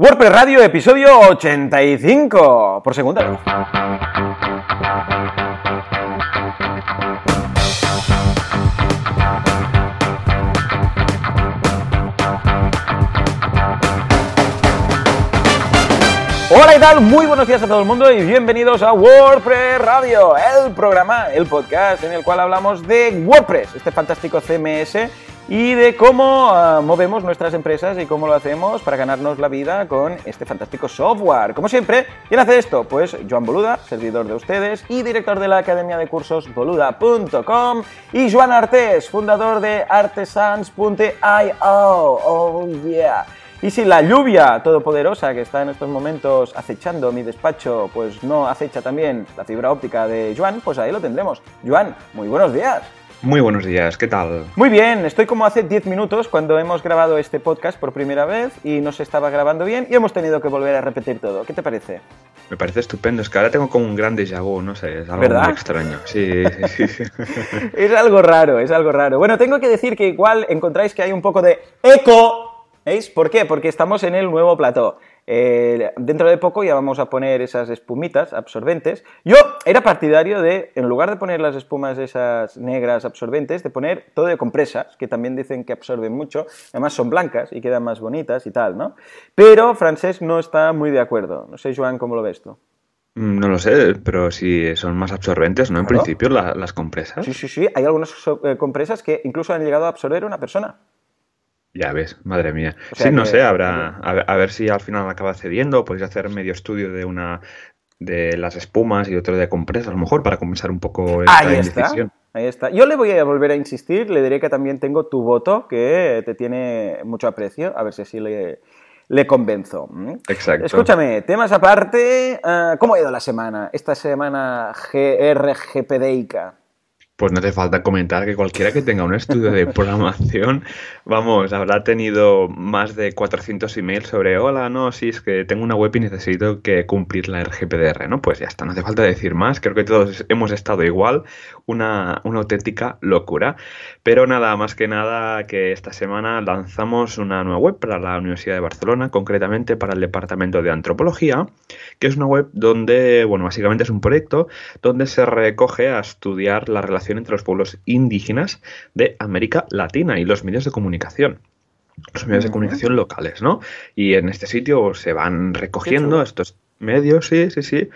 WordPress Radio, episodio 85, por segunda vez. Hola y tal, muy buenos días a todo el mundo y bienvenidos a WordPress Radio, el programa, el podcast en el cual hablamos de WordPress, este fantástico CMS y de cómo uh, movemos nuestras empresas y cómo lo hacemos para ganarnos la vida con este fantástico software. Como siempre, ¿quién hace esto? Pues Joan Boluda, servidor de ustedes y director de la Academia de Cursos boluda.com y Joan Artés, fundador de artesans.io. Oh yeah. Y si la lluvia todopoderosa que está en estos momentos acechando mi despacho, pues no acecha también la fibra óptica de Joan, pues ahí lo tendremos. Joan, muy buenos días. Muy buenos días, ¿qué tal? Muy bien, estoy como hace 10 minutos cuando hemos grabado este podcast por primera vez y no se estaba grabando bien y hemos tenido que volver a repetir todo. ¿Qué te parece? Me parece estupendo, es que ahora tengo como un gran déjà vu, no sé, es algo ¿verdad? muy extraño. Sí, sí, sí. es algo raro, es algo raro. Bueno, tengo que decir que igual encontráis que hay un poco de eco ¿Veis? ¿Por qué? Porque estamos en el nuevo plató. Eh, dentro de poco ya vamos a poner esas espumitas absorbentes. Yo era partidario de, en lugar de poner las espumas esas negras absorbentes, de poner todo de compresas, que también dicen que absorben mucho, además son blancas y quedan más bonitas y tal, ¿no? Pero Francesc no está muy de acuerdo. No sé, Joan, ¿cómo lo ves tú? Mm, No lo sé, pero si son más absorbentes, ¿no? En Claro. principio, la- las compresas. Sí, sí, sí. Hay algunas eh, compresas que incluso han llegado a absorber una persona. Ya ves, madre mía. O sea sí, no sé, habrá, a ver, a ver si al final acaba cediendo, podéis hacer medio estudio de una de las espumas y otro de compresas, a lo mejor, para compensar un poco esta Ahí está. indecisión. Ahí está. Yo le voy a volver a insistir, le diré que también tengo tu voto, que te tiene mucho aprecio, a ver si así le, le convenzo. Exacto. Escúchame, temas aparte, ah, ¿cómo ha ido la semana? Esta semana GRGPDica. Pues no hace falta comentar que cualquiera que tenga un estudio de programación, vamos, habrá tenido más de 400 emails sobre, hola, no, sí, es que tengo una web y necesito que cumplir la RGPDR, ¿no? Pues ya está, no hace falta decir más, creo que todos hemos estado igual, una, una auténtica locura. Pero nada, más que nada que esta semana lanzamos una nueva web para la Universidad de Barcelona, concretamente para el Departamento de Antropología, que es una web donde, bueno, básicamente es un proyecto donde se recoge a estudiar la relación entre los pueblos indígenas de América Latina y los medios de comunicación. Los medios de comunicación locales, ¿no? Y en este sitio se van recogiendo estos medios, sí, sí, sí.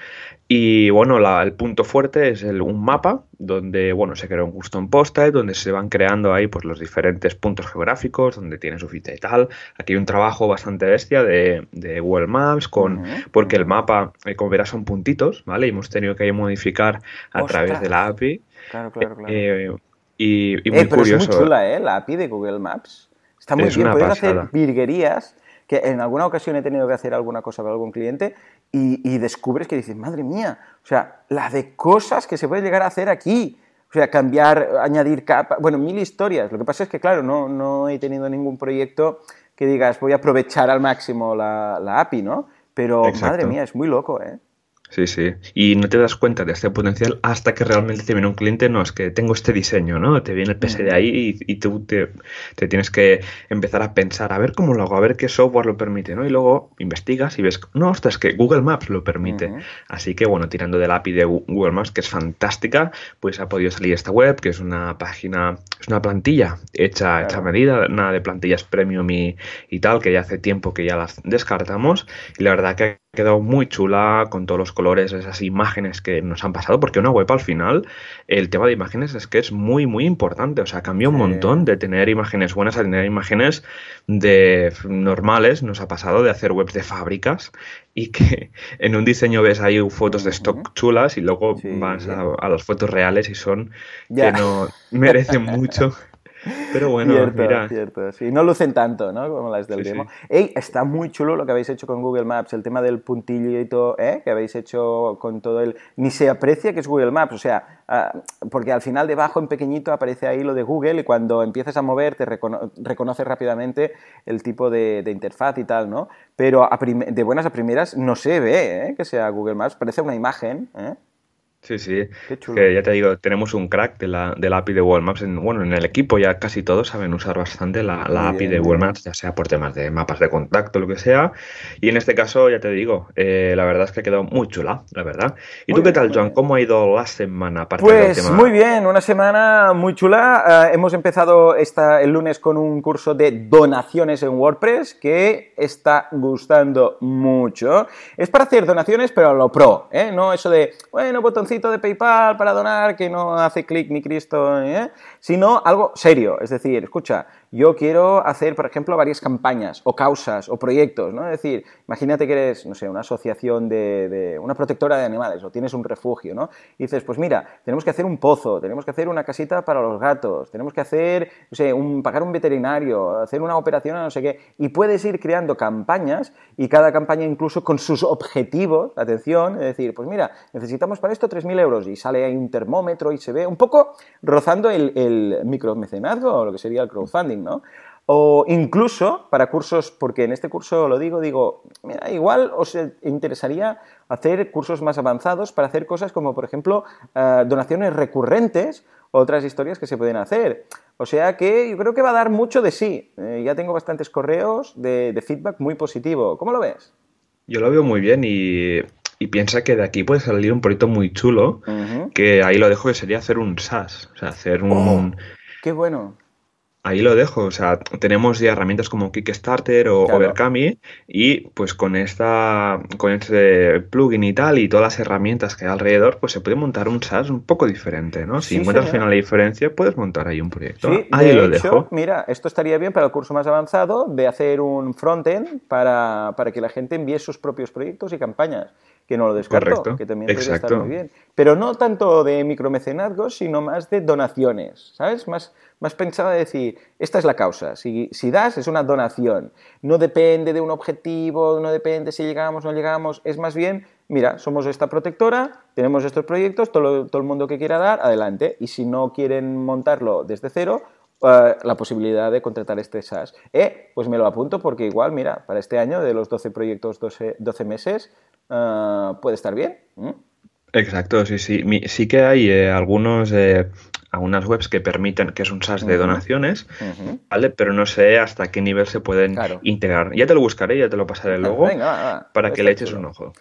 Y bueno, la- el punto fuerte es el- un mapa donde, bueno, se crea un custom post-it, donde se van creando ahí pues los diferentes puntos geográficos, donde tiene su ficha y tal. Aquí hay un trabajo bastante bestia de, de Google Maps con porque el mapa, eh, como verás, son puntitos, ¿vale? Y hemos tenido que modificar a través de la API. Claro, claro, claro. eh, y, y muy Eh, pero curioso. es muy chula, ¿eh? La API de Google Maps. Está muy Es bien. Puedes hacer virguerías que en alguna ocasión he tenido que hacer alguna cosa para algún cliente y, y descubres que dices, madre mía, o sea, la de cosas que se puede llegar a hacer aquí. O sea, cambiar, añadir capas, bueno, mil historias. Lo que pasa es que, claro, no, no he tenido ningún proyecto que digas, voy a aprovechar al máximo la, la API, ¿no? Pero, Exacto. madre mía, es muy loco, ¿eh? Sí, sí. Y no te das cuenta de este potencial hasta que realmente te viene un cliente, no, es que tengo este diseño, ¿no? Te viene el PS de ahí y, y tú te, te tienes que empezar a pensar, a ver cómo lo hago, a ver qué software lo permite, ¿no? Y luego investigas y ves, no, ostras, que Google Maps lo permite. Así que, bueno, tirando del API de Google Maps, que es fantástica, pues ha podido salir esta web, que es una página, es una plantilla hecha, hecha a medida, nada de plantillas premium y, y tal, que ya hace tiempo que ya las descartamos. Y la verdad que quedado muy chula con todos los colores, esas imágenes que nos han pasado, porque una web al final, el tema de imágenes es que es muy, muy importante. O sea, cambia un Sí. montón de tener imágenes buenas a tener imágenes de normales. Nos ha pasado de hacer webs de fábricas y que en un diseño ves ahí fotos de stock chulas y luego Sí. vas a, a las fotos reales y son Ya. que no merecen mucho. Pero bueno, cierto, mira. cierto. Sí, no lucen tanto, ¿no? Como las del Sí, demo. sí. Ey, está muy chulo lo que habéis hecho con Google Maps, el tema del puntillito, ¿eh? Que habéis hecho con todo el... Ni se aprecia que es Google Maps, o sea, ah, porque al final debajo en pequeñito aparece ahí lo de Google y cuando empiezas a mover te recono- reconoce rápidamente el tipo de, de interfaz y tal, ¿no? Pero a de buenas a primeras no se ve, ¿eh? Que sea Google Maps, parece una imagen, ¿eh? Sí, sí. Que ya te digo, tenemos un crack de la, de la API de Google Maps. En, bueno, en el equipo ya casi todos saben usar bastante la, API de Google Maps, ya sea por temas de mapas de contacto, lo que sea. Y en este caso, ya te digo, eh, la verdad es que ha quedado muy chula, la verdad. ¿Y tú qué tal, Joan? ¿Cómo ha ido la semana? pues muy bien, una semana muy chula. Eh, hemos empezado esta, el lunes con un curso de donaciones en WordPress que está gustando mucho. Es para hacer donaciones, pero a lo pro, ¿eh? No eso de, bueno, botoncito de PayPal para donar que no hace clic ni Cristo, ¿eh? Sino algo serio. Es decir, escucha, yo quiero hacer, por ejemplo, varias campañas o causas o proyectos, ¿no? Es decir, imagínate que eres, no sé, una asociación de, una protectora de animales o tienes un refugio, ¿no? Y dices, pues mira, tenemos que hacer un pozo, tenemos que hacer una casita para los gatos, tenemos que hacer, no sé, pagar un veterinario, hacer una operación no sé qué, y puedes ir creando campañas y cada campaña incluso con sus objetivos, atención, es decir, pues mira, necesitamos para esto 3.000 euros y sale ahí un termómetro y se ve un poco rozando el micromecenazgo o lo que sería el crowdfunding, o incluso para cursos, porque en este curso lo digo, digo, mira, igual os interesaría hacer cursos más avanzados para hacer cosas como, por ejemplo, eh, donaciones recurrentes, otras historias que se pueden hacer. O sea que yo creo que va a dar mucho de sí. Eh, ya tengo bastantes correos de, feedback muy positivo. ¿Cómo lo ves? Yo lo veo muy bien y, piensa que de aquí puede salir un proyecto muy chulo, que ahí lo dejo que sería hacer un SaaS, o sea, hacer un... Oh, ¡Qué bueno! Ahí lo dejo, o sea, tenemos ya herramientas como Kickstarter o Overcami y pues con esta con este plugin y tal y todas las herramientas que hay alrededor, pues se puede montar un SaaS un poco diferente, ¿no? Si encuentras al final la diferencia, puedes montar ahí un proyecto. ahí lo dejo. Mira, esto estaría bien para el curso más avanzado de hacer un frontend para, para que la gente envíe sus propios proyectos y campañas que no lo descarto, que también estar muy bien. Pero no tanto de micromecenazgos, sino más de donaciones, ¿sabes? Más, más pensado de decir, esta es la causa, si, das es una donación, no depende de un objetivo, no depende si llegamos o no llegamos, es más bien, mira, somos esta protectora, tenemos estos proyectos, todo, el mundo que quiera dar, adelante, y si no quieren montarlo desde cero, eh, la posibilidad de contratar este SaaS. Eh, pues me lo apunto porque igual, mira, para este año de los 12 proyectos, 12, 12 meses, uh, puede estar bien. Exacto, sí, sí. sí que hay eh, algunos, eh, algunas webs que permiten que es un SaaS de donaciones, ¿vale? Pero no sé hasta qué nivel se pueden integrar. Ya te lo buscaré, ya te lo pasaré luego para que le eches un ojo.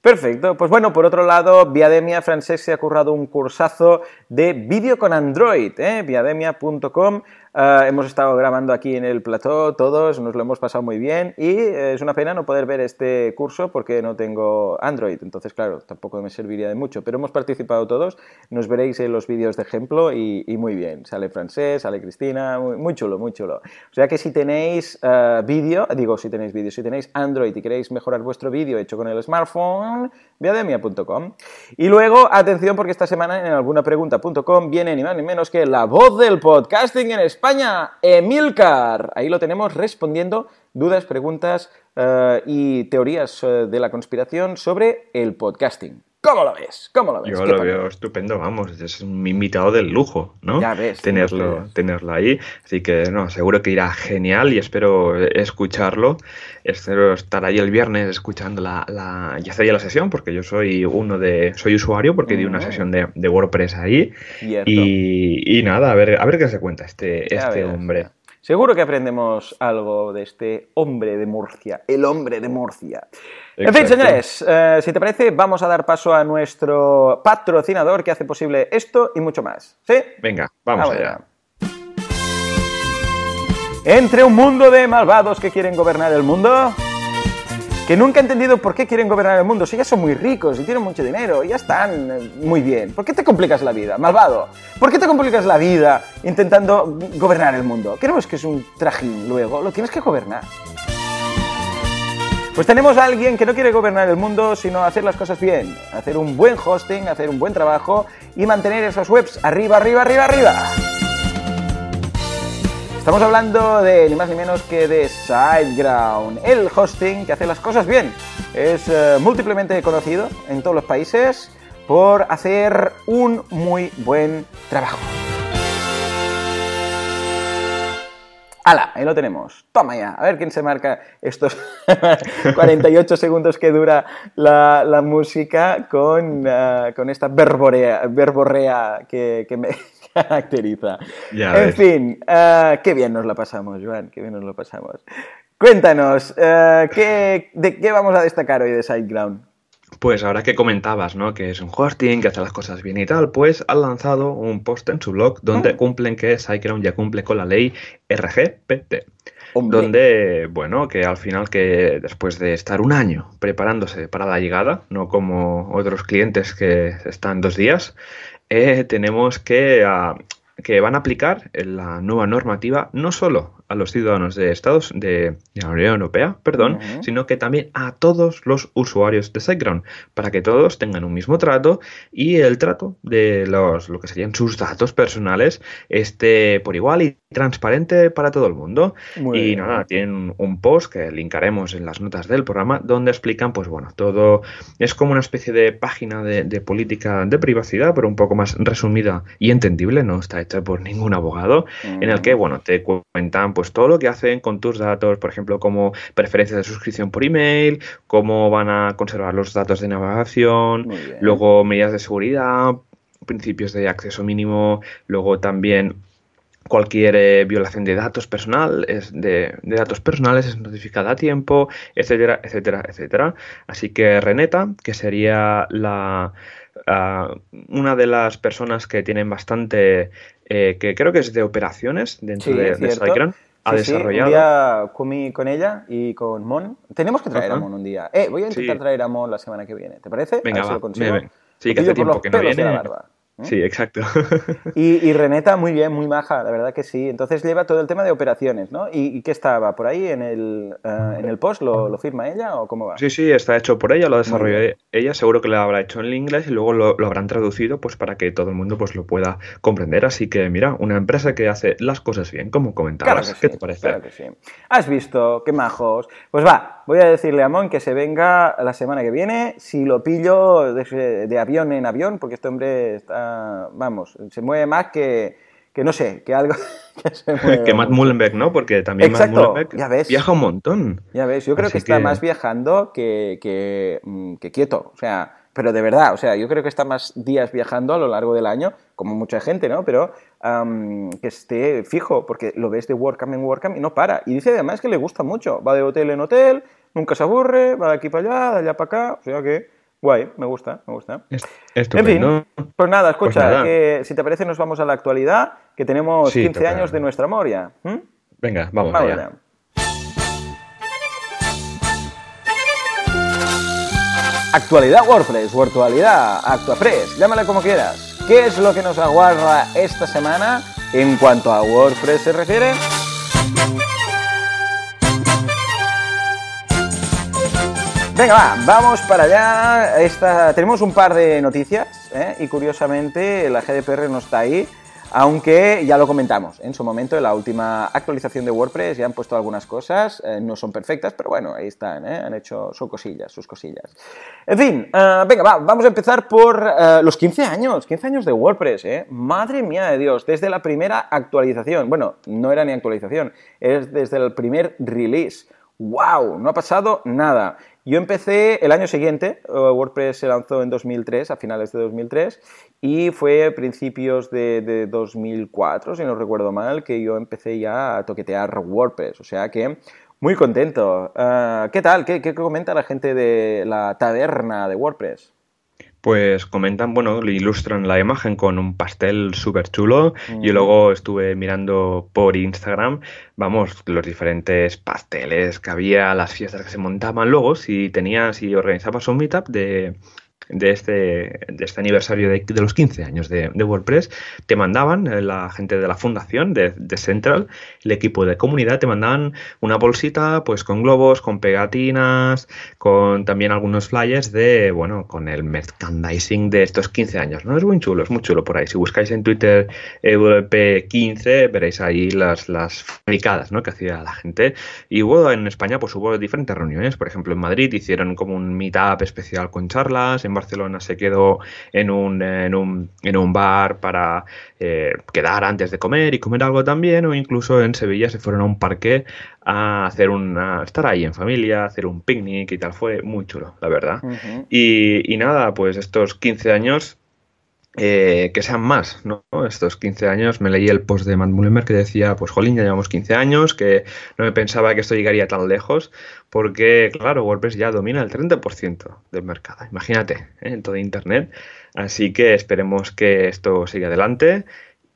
Perfecto. Pues bueno, por otro lado, Viademia Francesc se ha currado un cursazo de vídeo con Android, ¿eh? viademia.com Ah, hemos estado grabando aquí en el plató todos, nos lo hemos pasado muy bien y eh, es una pena no poder ver este curso porque no tengo Android, entonces claro, tampoco me serviría de mucho, pero hemos participado todos, nos veréis en los vídeos de ejemplo y, muy bien, sale francés, sale Cristina, muy, chulo, muy chulo. O sea que si tenéis ah, vídeo, digo si tenéis vídeo, si tenéis Android y queréis mejorar vuestro vídeo hecho con el smartphone, viademia.com. Y luego, atención porque esta semana en algunapregunta.com viene ni más ni menos que la voz del podcasting en España, Emilcar. Ahí lo tenemos respondiendo dudas, preguntas eh, y teorías eh, de la conspiración sobre el podcasting. ¿Cómo lo ves? ¿Cómo lo ves? Yo lo veo estupendo, vamos, es un invitado del lujo, ¿no? Ya ves. Tenerlo, tenerlo ahí. Así que, no, seguro que irá genial y espero escucharlo. Espero estar ahí el viernes escuchando la, la ya sería la sesión, porque yo soy uno de, soy usuario, porque di una sesión de, WordPress ahí. Y, y, nada, a ver, a ver qué se cuenta este, este hombre. Seguro que aprendemos algo de este hombre de Murcia, el hombre de Murcia. En fin, señores, eh, si te parece, vamos a dar paso a nuestro patrocinador que hace posible esto y mucho más. ¿Sí? Venga, vamos allá. Entre un mundo de malvados que quieren gobernar el mundo, que nunca he entendido por qué quieren gobernar el mundo, si ya son muy ricos y tienen mucho dinero, ya están eh, muy bien. ¿Por qué te complicas la vida, malvado? ¿Por qué te complicas la vida intentando gobernar el mundo? ¿Qué que es un trajín luego? Lo tienes que gobernar. Pues tenemos a alguien que no quiere gobernar el mundo, sino hacer las cosas bien, hacer un buen hosting, hacer un buen trabajo y mantener esas webs arriba, arriba, arriba, arriba. Estamos hablando de ni más ni menos que de SiteGround, el hosting que hace las cosas bien. Es uh, múltiplemente conocido en todos los países por hacer un muy buen trabajo. ¡Hala! Ahí lo tenemos. Toma ya. A ver quién se marca estos 48 segundos que dura la, música con, ah, con esta verborea, verborrea que, me caracteriza. en fin, ah, qué bien nos la pasamos, Joan. Qué bien nos lo pasamos. Cuéntanos, ah, ¿qué, ¿de qué vamos a destacar hoy de SiteGround? Pues ahora que comentabas, ¿no? Que es un hosting, que hace las cosas bien y tal, pues han lanzado un post en su blog donde ah. cumplen que SiteGround ya cumple con la ley RGPT. Donde, bueno, que al final que después de estar un año preparándose para la llegada, no como otros clientes que están dos días, eh, tenemos que, ah, que van a aplicar la nueva normativa no solo a los ciudadanos de Estados de, la Unión Europea, perdón, sino que también a todos los usuarios de SiteGround, para que todos tengan un mismo trato y el trato de los lo que serían sus datos personales esté por igual y transparente para todo el mundo. y nada, tienen un post que linkaremos en las notas del programa donde explican, pues bueno, todo es como una especie de página de, política de privacidad, pero un poco más resumida y entendible, no está hecha por ningún abogado, en el que, bueno, te cuentan pues todo lo que hacen con tus datos, por ejemplo, como preferencias de suscripción por email, cómo van a conservar los datos de navegación, luego medidas de seguridad, principios de acceso mínimo, luego también cualquier eh, violación de datos personales, de, datos personales es notificada a tiempo, etcétera, etcétera, etcétera. Así que Reneta, que sería la ah, una de las personas que tienen bastante, eh, que creo que es de operaciones dentro de, de ha desarrollado. un día comí con ella y con Mon. Tenemos que traer a Mon un día. Eh, voy a intentar traer a Mon la semana que viene. ¿Te parece? Venga, va, Sí, que hace tiempo que no viene. ¿Eh? Sí, exacto. Y, Reneta, muy bien, muy maja, la verdad que sí. Entonces lleva todo el tema de operaciones, ¿no? ¿Y, qué estaba? ¿Por ahí en el, eh, en el post? ¿Lo, firma ella o cómo va? Sí, sí, está hecho por ella, lo desarrolló ella. Seguro que lo habrá hecho en inglés y luego lo, habrán traducido pues para que todo el mundo pues lo pueda comprender. Así que, mira, una empresa que hace las cosas bien, como comentabas. ¿Qué te parece? Claro que sí. ¿Has visto? ¡Qué majos! Pues va, voy a decirle a Mon que se venga la semana que viene. Si lo pillo de, de avión en avión, porque este hombre está, vamos, se mueve más que, que no sé, que algo que se mueve. que Matt Mullenbeck, ¿no? Porque también Matt Mullenbeck viaja un montón. Ya ves, yo creo que está más viajando que, que, mm, que, quieto. O sea, pero de verdad, o sea, yo creo que está más días viajando a lo largo del año, como mucha gente, ¿no? Pero que esté fijo, porque lo ves de WordCamp en WordCamp y no para. Y dice además que le gusta mucho. Va de hotel en hotel, nunca se aburre, va de aquí para allá, de allá para acá. O sea que Guay, me gusta, me gusta. en fin, pues nada, escucha, pues si te parece nos vamos a la actualidad, que tenemos 15 años de nuestra memoria. Venga, vamos, allá. Actualidad WordPress, virtualidad, ActuaPress, llámale como quieras. ¿Qué es lo que nos aguarda esta semana en cuanto a WordPress se refiere? Venga, va, vamos para allá. Tenemos un par de noticias ¿eh? y curiosamente la GDPR no está ahí, aunque ya lo comentamos en su momento, en la última actualización de WordPress ya han puesto algunas cosas, eh, no son perfectas, pero bueno, ahí están, ¿eh? han hecho sus cosillas, sus cosillas. En fin, venga, va, vamos a empezar por los 15 años, 15 años de WordPress, ¿eh? Madre mía de Dios, desde la primera actualización, bueno, no era ni actualización, es desde el primer release. ¡Wow! No ha pasado nada. Yo empecé el año siguiente, eh, WordPress se lanzó en 2003, a finales de 2003, y fue a principios de, 2004, si no recuerdo mal, que yo empecé ya a toquetear WordPress. O sea que muy contento. Ah, ¿Qué tal? ¿Qué, ¿Qué comenta la gente de la taberna de WordPress? Pues comentan, bueno, le ilustran la imagen con un pastel súper chulo. y luego estuve mirando por Instagram, vamos, los diferentes pasteles que había, las fiestas que se montaban. Luego, si tenías, si organizabas un meetup de, de este, de este aniversario de, los 15 años de, WordPress, te mandaban, eh, la gente de la fundación, de, Central, el equipo de comunidad, te mandaban una bolsita pues con globos, con pegatinas, con también algunos flyers de, bueno, con el merchandising de estos 15 años. ¿no? Es muy chulo, es muy chulo por ahí. Si buscáis en Twitter WP15, veréis ahí las, las fabricadas ¿no? que hacía la gente. Y hubo en España, pues hubo diferentes reuniones. Por ejemplo, en Madrid hicieron como un meetup especial con charlas, en Barcelona se quedó en un, en un, en un bar para eh, quedar antes de comer y comer algo también, o incluso en Sevilla se fueron a un parque a hacer una, estar ahí en familia, hacer un picnic y tal. Fue muy chulo, la verdad. y, y nada, pues estos 15 años eh, que sean más, ¿no? Estos 15 años, me leí el post de Matt Mullenberg que decía, pues jolín, ya llevamos 15 años, que no me pensaba que esto llegaría tan lejos, porque claro, WordPress ya domina el 30% del mercado, imagínate, ¿eh? en todo Internet, así que esperemos que esto siga adelante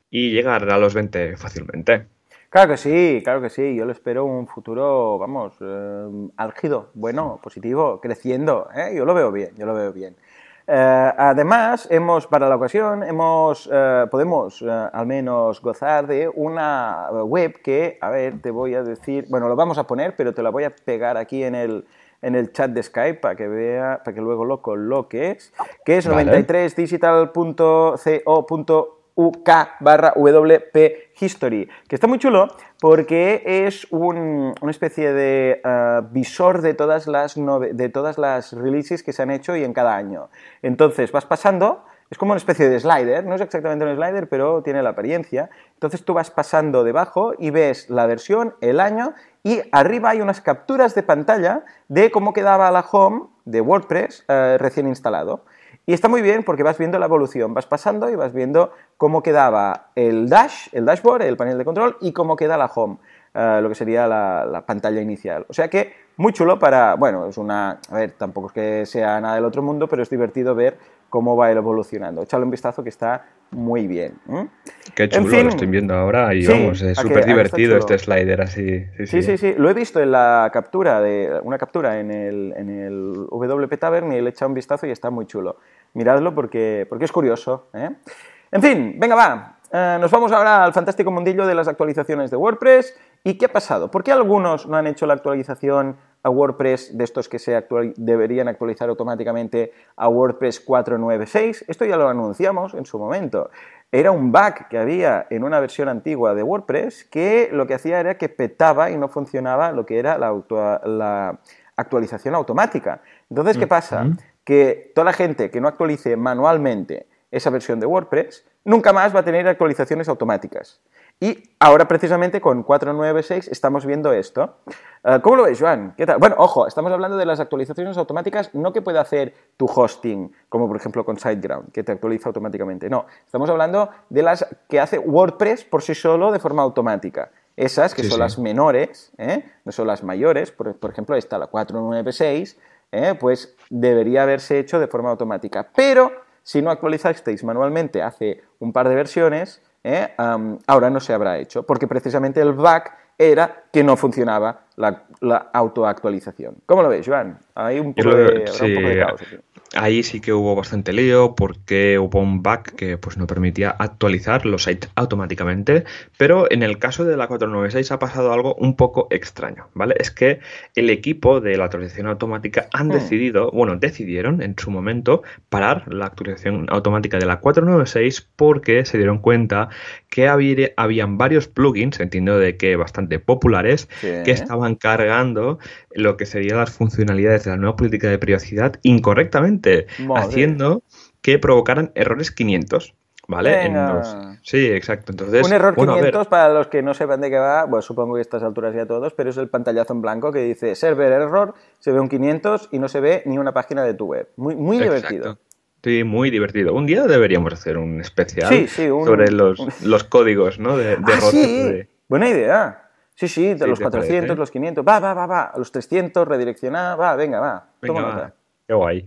y llegar a los 20 fácilmente. Claro que sí, claro que sí. Yo le espero un futuro, vamos, eh, álgido, bueno, positivo, creciendo. Yo lo veo bien, yo lo veo bien. Eh, además, hemos, para la ocasión, hemos, eh, podemos eh, al menos gozar de una web que, a ver, te voy a decir, bueno, lo vamos a poner, pero te la voy a pegar aquí en el, en el chat de Skype para que vea, para que luego lo coloques, que es 93digital.co.uk UK barra WP History, que está muy chulo porque es un, una especie de eh, visor de todas, las de todas las releases que se han hecho y en cada año. Entonces vas pasando, es como una especie de slider, no es exactamente un slider, pero tiene la apariencia. Entonces tú vas pasando debajo y ves la versión, el año y arriba hay unas capturas de pantalla de cómo quedaba la home de WordPress eh, recién instalado. Y está muy bien porque vas viendo la evolución, vas pasando y vas viendo cómo quedaba el dash, el dashboard, el panel de control y cómo queda la home, eh, lo que sería la, pantalla inicial. O sea que muy chulo para, bueno, es una, a ver, tampoco es que sea nada del otro mundo, pero es divertido ver cómo va evolucionando. Échale un vistazo que está muy bien. Qué chulo, lo estoy viendo ahora y vamos, es súper divertido este slider así. Sí sí, sí Lo he visto en la captura, de una captura en el, en el WP Tavern y le he echado un vistazo y está muy chulo. Miradlo porque, porque es curioso. ¿eh? En fin, venga, va. Eh, nos vamos ahora al fantástico mundillo de las actualizaciones de WordPress. ¿Y qué ha pasado? ¿Por qué algunos no han hecho la actualización a WordPress de estos que se deberían actualizar automáticamente a WordPress 4.9.6? Esto ya lo anunciamos en su momento. Era un bug que había en una versión antigua de WordPress que lo que hacía era que petaba y no funcionaba lo que era la, la actualización automática. Entonces, ¿qué pasa? Que toda la gente que no actualice manualmente esa versión de WordPress nunca más va a tener actualizaciones automáticas. Y ahora precisamente con 496 estamos viendo esto. Eh, ¿Cómo lo ves, Joan? ¿Qué tal? Bueno, ojo, estamos hablando de las actualizaciones automáticas, no que pueda hacer tu hosting, como por ejemplo con SiteGround, que te actualiza automáticamente. No, estamos hablando de las que hace WordPress por sí solo de forma automática. Esas que son las menores, ¿eh? no son las mayores, por, ejemplo, esta, la 496, ¿eh? pues debería haberse hecho de forma automática. Pero si no actualizasteis manualmente hace un par de versiones, ¿eh? ahora no se habrá hecho, porque precisamente el bug era que no funcionaba la, autoactualización. ¿Cómo lo ves, Joan? Hay un poco, de, un poco de caos aquí. Ahí sí que hubo bastante lío porque hubo un bug que pues, no permitía actualizar los sites automáticamente, pero en el caso de la 496 ha pasado algo un poco extraño, ¿vale? Es que el equipo de la actualización automática han hmm. decidido, bueno, decidieron en su momento parar la actualización automática de la 496 porque se dieron cuenta que había, habían varios plugins, entiendo de que bastante populares, que estaban cargando lo que serían las funcionalidades de la nueva política de privacidad incorrectamente, haciendo que provocaran errores 500. ¿Vale? Sí, exacto. Entonces, un error 500 para los que no sepan de qué va, bueno, supongo que a estas alturas ya todos, pero es el pantallazo en blanco que dice server error, se ve un 500 y no se ve ni una página de tu web. Muy, muy divertido. Sí, muy divertido. Un día deberíamos hacer un especial sobre los, códigos ¿no? de, de ah, Buena idea. Sí, sí, de los 400, los 500, va, va, va, va, los 300, redireccionar, va, venga, va, toma nota. Qué guay.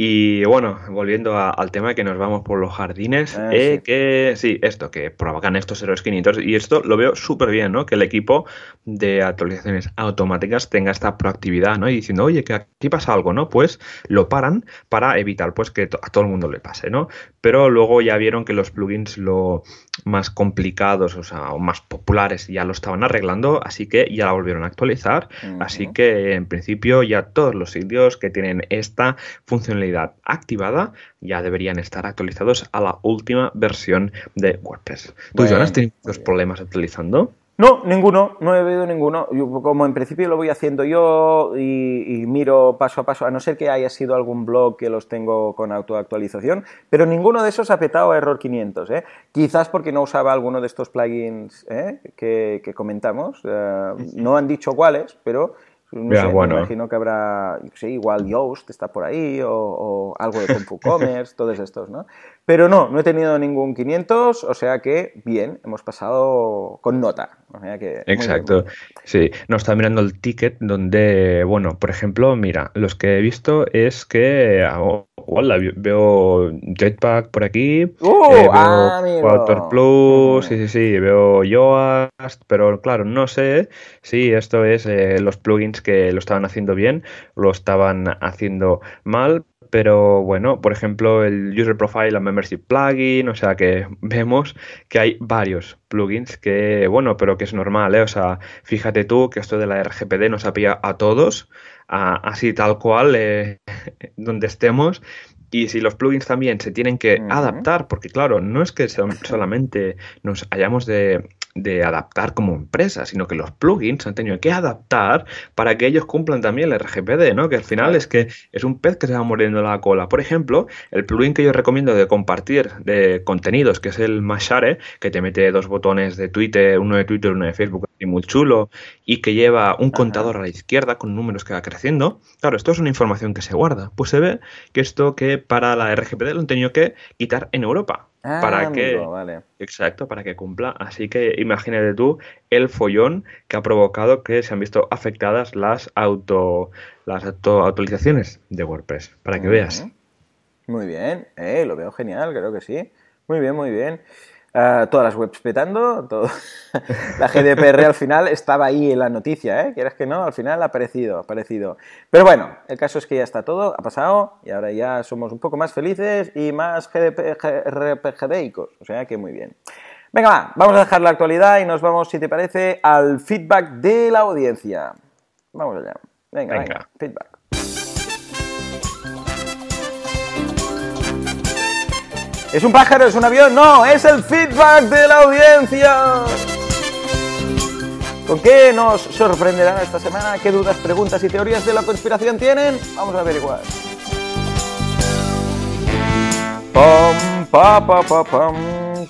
Y bueno, volviendo al tema que nos vamos por los jardines, ah, eh, que sí, esto, que provocan estos errores 500, y esto lo veo súper bien, ¿no? Que el equipo de actualizaciones automáticas tenga esta proactividad, ¿no? Y diciendo, oye, que aquí pasa algo, ¿no? Pues lo paran para evitar, pues, que a todo el mundo le pase, ¿no? Pero luego ya vieron que los plugins lo más complicados, o sea, o más populares ya lo estaban arreglando, así que ya la volvieron a actualizar. Así que en principio ya todos los sitios que tienen esta funcionalidad activada, ya deberían estar actualizados a la última versión de WordPress. ¿Tú, Jonas, has tenido problemas actualizando? No, ninguno, no he bebido ninguno. Yo, como en principio lo voy haciendo yo y, y, miro paso a paso, a no ser que haya sido algún blog que los tengo con autoactualización, pero ninguno de esos ha petado a error 500. ¿eh? Quizás porque no usaba alguno de estos plugins ¿eh? que, que, comentamos. Uh, no han dicho cuáles, pero no Ya, sé, bueno. me imagino que habrá, sí, igual Yoast está por ahí o, o algo de CompuCommerce, todos estos, ¿no? Pero no, no he tenido ningún 500, o sea que bien, hemos pasado con nota. O sea que, muy bien, Exacto, muy bien. sí. No, estaba mirando el ticket donde, bueno, por ejemplo, mira, los que he visto es que, ah, hola, veo Jetpack por aquí, ¡Uh! eh, veo ah. Quator Plus, sí, sí, sí, veo Yoast, pero claro, no sé si esto es eh, los plugins que lo estaban haciendo bien, lo estaban haciendo mal, pero bueno, por ejemplo, el User Profile and Membership Plugin, o sea que vemos que hay varios plugins que, bueno, pero que es normal, ¿eh? O sea, fíjate tú que esto de la RGPD nos apilla a todos, a- así tal cual, eh, donde estemos. Y si los plugins también se tienen que adaptar, porque claro, no es que solamente nos hayamos de, de adaptar como empresa, sino que los plugins han tenido que adaptar para que ellos cumplan también el RGPD, ¿no? Que al final es que es un pez que se va mordiendo la cola. Por ejemplo, el plugin que yo recomiendo de compartir de contenidos, que es el Mashare, que te mete dos botones de Twitter, uno de Twitter, uno de Facebook, y muy chulo, y que lleva un contador a la izquierda con números que va creciendo. Claro, esto es una información que se guarda. Pues se ve que esto que para la RGPD lo han tenido que quitar en Europa. Ah, para que vale. Exacto, para que cumpla. Así que imagínate tú el follón que ha provocado que se han visto afectadas las auto las auto actualizaciones de WordPress, para que veas. Muy bien, eh, lo veo genial, creo que sí. Muy bien, muy bien. Ah, todas las webs petando, todo. la GDPR al final estaba ahí en la noticia, ¿eh? Quieras que no, al final ha aparecido, ha aparecido. Pero bueno, el caso es que ya está todo, ha pasado y ahora ya somos un poco más felices y más GDPRPGDicos, o sea que muy bien. Venga, va, vamos a dejar la actualidad y nos vamos, si te parece, al feedback de la audiencia. Vamos allá. Venga, venga, Venga. feedback. ¿Es un pájaro? ¿Es un avión? No, es el feedback de la audiencia. ¿Con qué nos sorprenderán esta semana? ¿Qué dudas, preguntas y teorías de la conspiración tienen? Vamos a averiguar. Pam, pa, pa, pa, pam,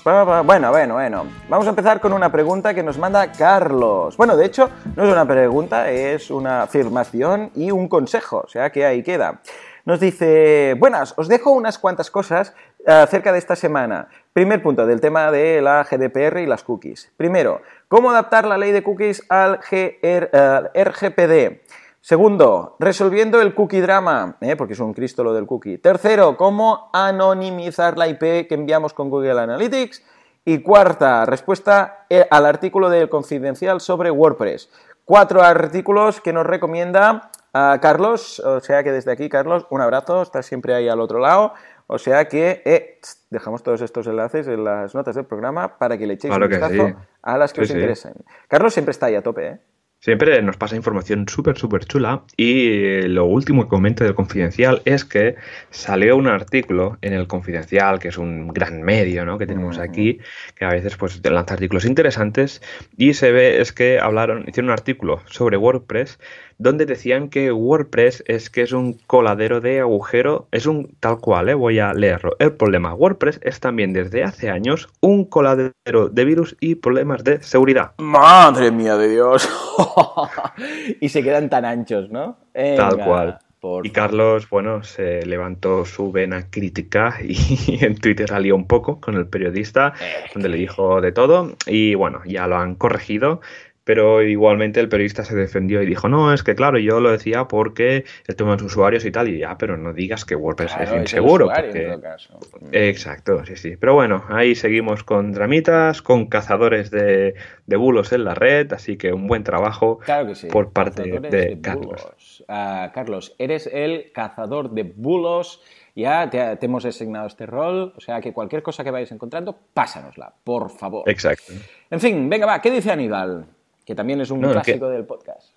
pa, pa. Bueno, bueno, bueno. Vamos a empezar con una pregunta que nos manda Carlos. Bueno, de hecho, no es una pregunta, es una afirmación y un consejo. O sea que ahí queda. Nos dice, buenas, os dejo unas cuantas cosas eh, acerca de esta semana. Primer punto, del tema de la GDPR y las cookies. Primero, cómo adaptar la ley de cookies al GR, eh, RGPD. Segundo, resolviendo el cookie drama, ¿eh? porque es un cristo lo del cookie. Tercero, cómo anonimizar la IP que enviamos con Google Analytics. Y cuarta, respuesta al artículo del Confidencial sobre WordPress. Cuatro artículos que nos recomienda Carlos, o sea que desde aquí, Carlos, un abrazo, estás siempre ahí al otro lado. O sea que eh, dejamos todos estos enlaces en las notas del programa para que le echéis Claro un vistazo sí. a las que Sí, os sí. interesen. Carlos siempre está ahí a tope, ¿eh? Siempre nos pasa información súper, súper chula. Y eh, lo último que comento del Confidencial es que salió un artículo en el Confidencial, que es un gran medio ¿no? que tenemos aquí, que a veces pues lanza artículos interesantes. Y se ve es que hablaron, hicieron un artículo sobre WordPress donde decían que WordPress es que es un coladero de agujero, es un tal cual, ¿eh? voy a leerlo. El problema, WordPress es también desde hace años un coladero de virus y problemas de seguridad. Madre mía de Dios. y se quedan tan anchos, ¿no? Tal cual. por Y. Carlos, bueno, se levantó su vena crítica y en Twitter salió un poco con el periodista, Eh. donde le dijo de todo y bueno, ya lo han corregido. Pero igualmente el periodista se defendió y dijo, no, es que claro, yo lo decía porque el tema de los usuarios y tal, y ya, pero no digas que WordPress Claro, es inseguro. usuario, porque- en todo caso. Exacto, sí, sí. Pero bueno, ahí seguimos con dramitas, con cazadores de, de bulos en la red, así que un buen trabajo Claro que sí. por parte Cazadores de Carlos. Ah, Carlos, eres el cazador de bulos. Ya te, te hemos asignado este rol. O sea que cualquier cosa que vayáis encontrando, pásanosla, por favor. Exacto. En fin, venga, va. ¿Qué dice Aníbal? Que también es un No, clásico que- del podcast.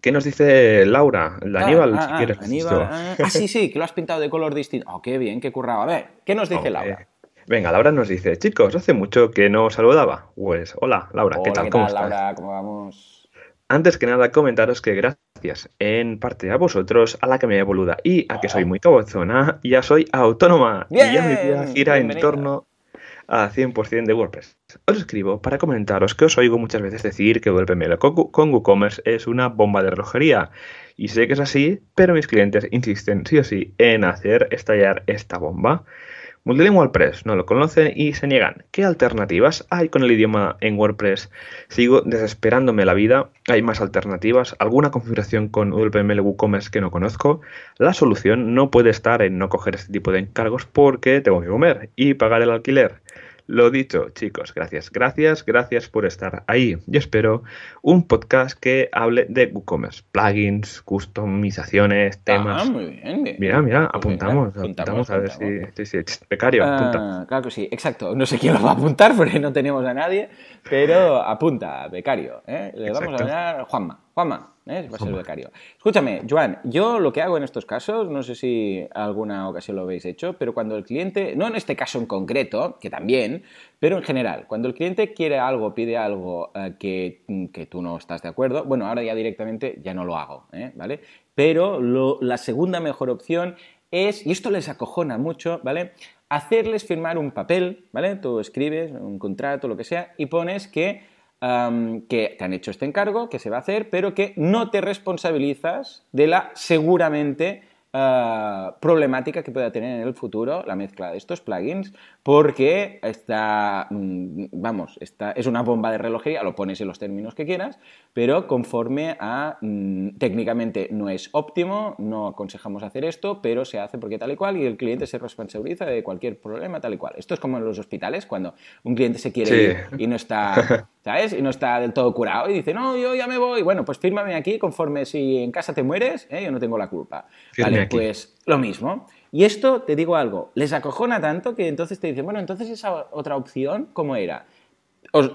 ¿Qué nos dice Laura? La Ah, Aníbal, ah, si ah, quieres. Aníbal, ah, ah, sí, sí, que lo has pintado de color distinto. Oh, qué bien, qué currado. A ver, ¿qué nos dice Laura? Venga, Laura nos dice, chicos, hace mucho que no saludaba. Pues hola, Laura, ¿qué tal? ¿Cómo estás? Laura, ¿cómo vamos? Antes que nada, comentaros que gracias en parte a vosotros, a la que me boluda y a que soy muy cabozona, ya soy autónoma. Bien, y ya mi vida gira en torno a 100% de WordPress. Os escribo para comentaros que os oigo muchas veces decir que WPML con WooCommerce es una bomba de relojería. Y sé que es así, pero mis clientes insisten sí o sí en hacer estallar esta bomba. Multilingual Press no lo conocen y se niegan. ¿Qué alternativas hay con el idioma en WordPress? Sigo desesperándome la vida. ¿Hay más alternativas? ¿Alguna configuración con WPML WooCommerce que no conozco? La solución no puede estar en no coger este tipo de encargos porque tengo que comer y pagar el alquiler. Lo dicho, chicos, gracias, gracias, gracias por estar ahí. Yo espero un podcast que hable de WooCommerce, plugins, customizaciones, temas. Ah, muy bien. bien. Mira, mira, apuntamos, apuntamos, a ver si, si, Becario, ah, apunta. Claro que sí, exacto. No sé quién lo va a apuntar porque no tenemos a nadie, pero apunta, Becario. ¿eh? Le vamos a hablar Juanma. Juanma, ¿eh? va a ser becario. Escúchame, Joan, yo lo que hago en estos casos, no sé si alguna ocasión lo habéis hecho, pero cuando el cliente, no en este caso en concreto, que también, pero en general, cuando el cliente quiere algo, pide algo eh, que, tú no estás de acuerdo, bueno, ahora ya directamente ya no lo hago, ¿eh? ¿vale? Pero la segunda mejor opción es, y esto les acojona mucho, ¿vale? Hacerles firmar un papel, ¿vale? Tú escribes un contrato, lo que sea, y pones que que te han hecho este encargo, que se va a hacer, pero que no te responsabilizas de la seguramente eh, problemática que pueda tener en el futuro la mezcla de estos plugins, porque está, mm, vamos, está, es una bomba de relojería, lo pones en los términos que quieras, pero conforme a, mm, técnicamente no es óptimo, no aconsejamos hacer esto, pero se hace porque tal y cual y el cliente se responsabiliza de cualquier problema tal y cual. Esto es como en los hospitales, cuando un cliente se quiere ir y no está, ¿sabes? Y no está del todo curado y dice, no, yo ya me voy, bueno, pues fírmame aquí conforme si en casa te mueres, ¿eh? yo no tengo la culpa. vale, pues lo mismo. Y esto, te digo algo, les acojona tanto que entonces te dicen, bueno, entonces esa otra opción, ¿cómo era?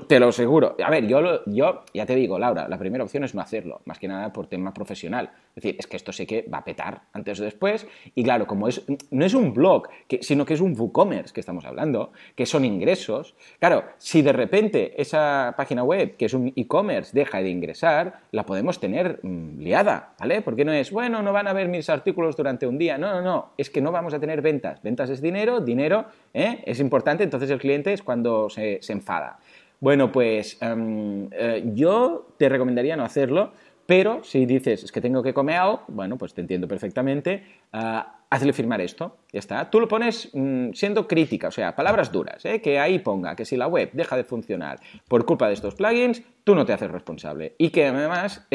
Te lo aseguro. A ver, yo, yo ya te digo, Laura, la primera opción es no hacerlo, más que nada por tema profesional. Es decir, es que esto sé que va a petar antes o después. Y claro, como es, no es un blog, sino que es un WooCommerce que estamos hablando, que son ingresos. Claro, si de repente esa página web, que es un e-commerce, deja de ingresar, la podemos tener mm, liada, ¿vale? Porque no es, bueno, no van a ver mis artículos durante un día. No, no, no, es que no vamos a tener ventas. Ventas es dinero, dinero ¿eh? es importante, entonces el cliente es cuando se enfada. Bueno, pues em, eh, yo te recomendaría no hacerlo, pero si dices, es que tengo que comer algo, bueno, pues te entiendo perfectamente, uh, hazle firmar esto, ya está. Tú lo pones mm, siendo crítica, o sea, palabras duras, ¿eh? que ahí ponga que si la web deja de funcionar por culpa de estos plugins, tú no te haces responsable y que además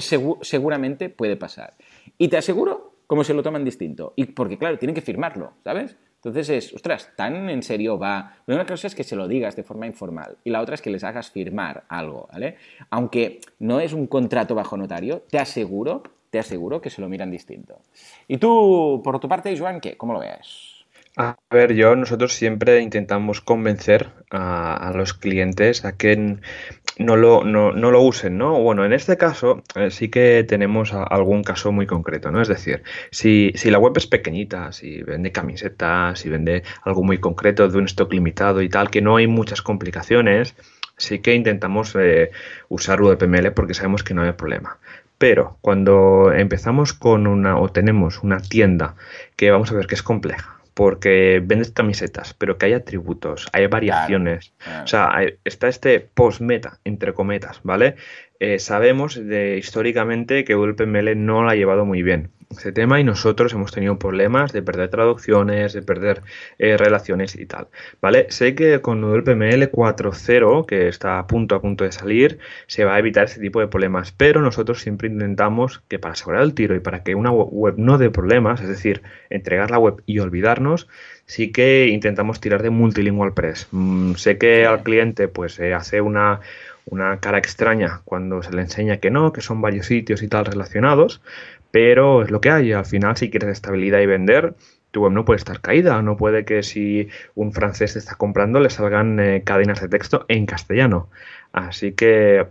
seguramente puede pasar. Y te aseguro cómo se lo toman distinto, y porque claro, tienen que firmarlo, ¿sabes? Entonces es, ostras, tan en serio va. Una cosa es que se lo digas de forma informal y la otra es que les hagas firmar algo, ¿vale? Aunque no es un contrato bajo notario, te aseguro, te aseguro que se lo miran distinto. Y tú, por tu parte, Joan, ¿qué? ¿Cómo lo ves? A ver, yo, nosotros siempre intentamos convencer a, los clientes a que no lo, no, lo, usen, ¿no? Bueno, en este caso eh, sí que tenemos algún caso muy concreto, ¿no? Es decir, si, si, la web es pequeñita, si vende camisetas, si vende algo muy concreto de un stock limitado y tal, que no hay muchas complicaciones, sí que intentamos eh, usar UDPML porque sabemos que no hay problema. Pero cuando empezamos con una o tenemos una tienda que vamos a ver que es compleja, porque vendes camisetas, pero que hay atributos, hay variaciones. O sea, está este post-meta, entre cometas, ¿vale? Eh, sabemos de, históricamente que WPML no lo ha llevado muy bien ese tema y nosotros hemos tenido problemas de perder traducciones, de perder eh, relaciones y tal, ¿vale? Sé que con WPML 4.0, que está a punto a punto de salir, se va a evitar ese tipo de problemas, pero nosotros siempre intentamos que para asegurar el tiro y para que una web no dé problemas, es decir, entregar la web y olvidarnos, sí que intentamos tirar de multilingual press. Mm, sé que al cliente pues hace una una cara extraña cuando se le enseña que no, que son varios sitios y tal relacionados, pero es lo que hay. Al final, si quieres estabilidad y vender, tu web no puede estar caída. No puede que si un francés te está comprando le salgan eh, cadenas de texto en castellano. Así que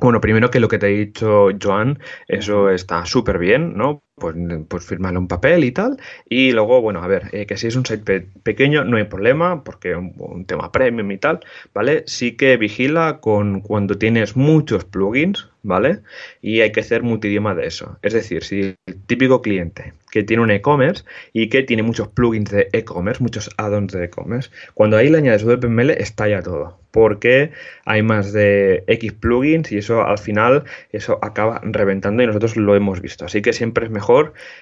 bueno, primero que lo que te he dicho, Joan, eso está súper bien, ¿no? Pues, pues firmarle un papel y tal. Y luego, bueno, a ver, eh, que si es un site pequeño no hay problema, porque un, un tema premium y tal, ¿vale? Sí que vigila con cuando tienes muchos plugins, ¿vale? Y hay que hacer multidioma de eso. Es decir, si el típico cliente que tiene un e-commerce y que tiene muchos plugins de e-commerce, muchos add-ons de e-commerce, cuando ahí le añades WPML estalla todo, porque hay más de X plugins y eso al final eso acaba reventando y nosotros lo hemos visto. Así que siempre es mejor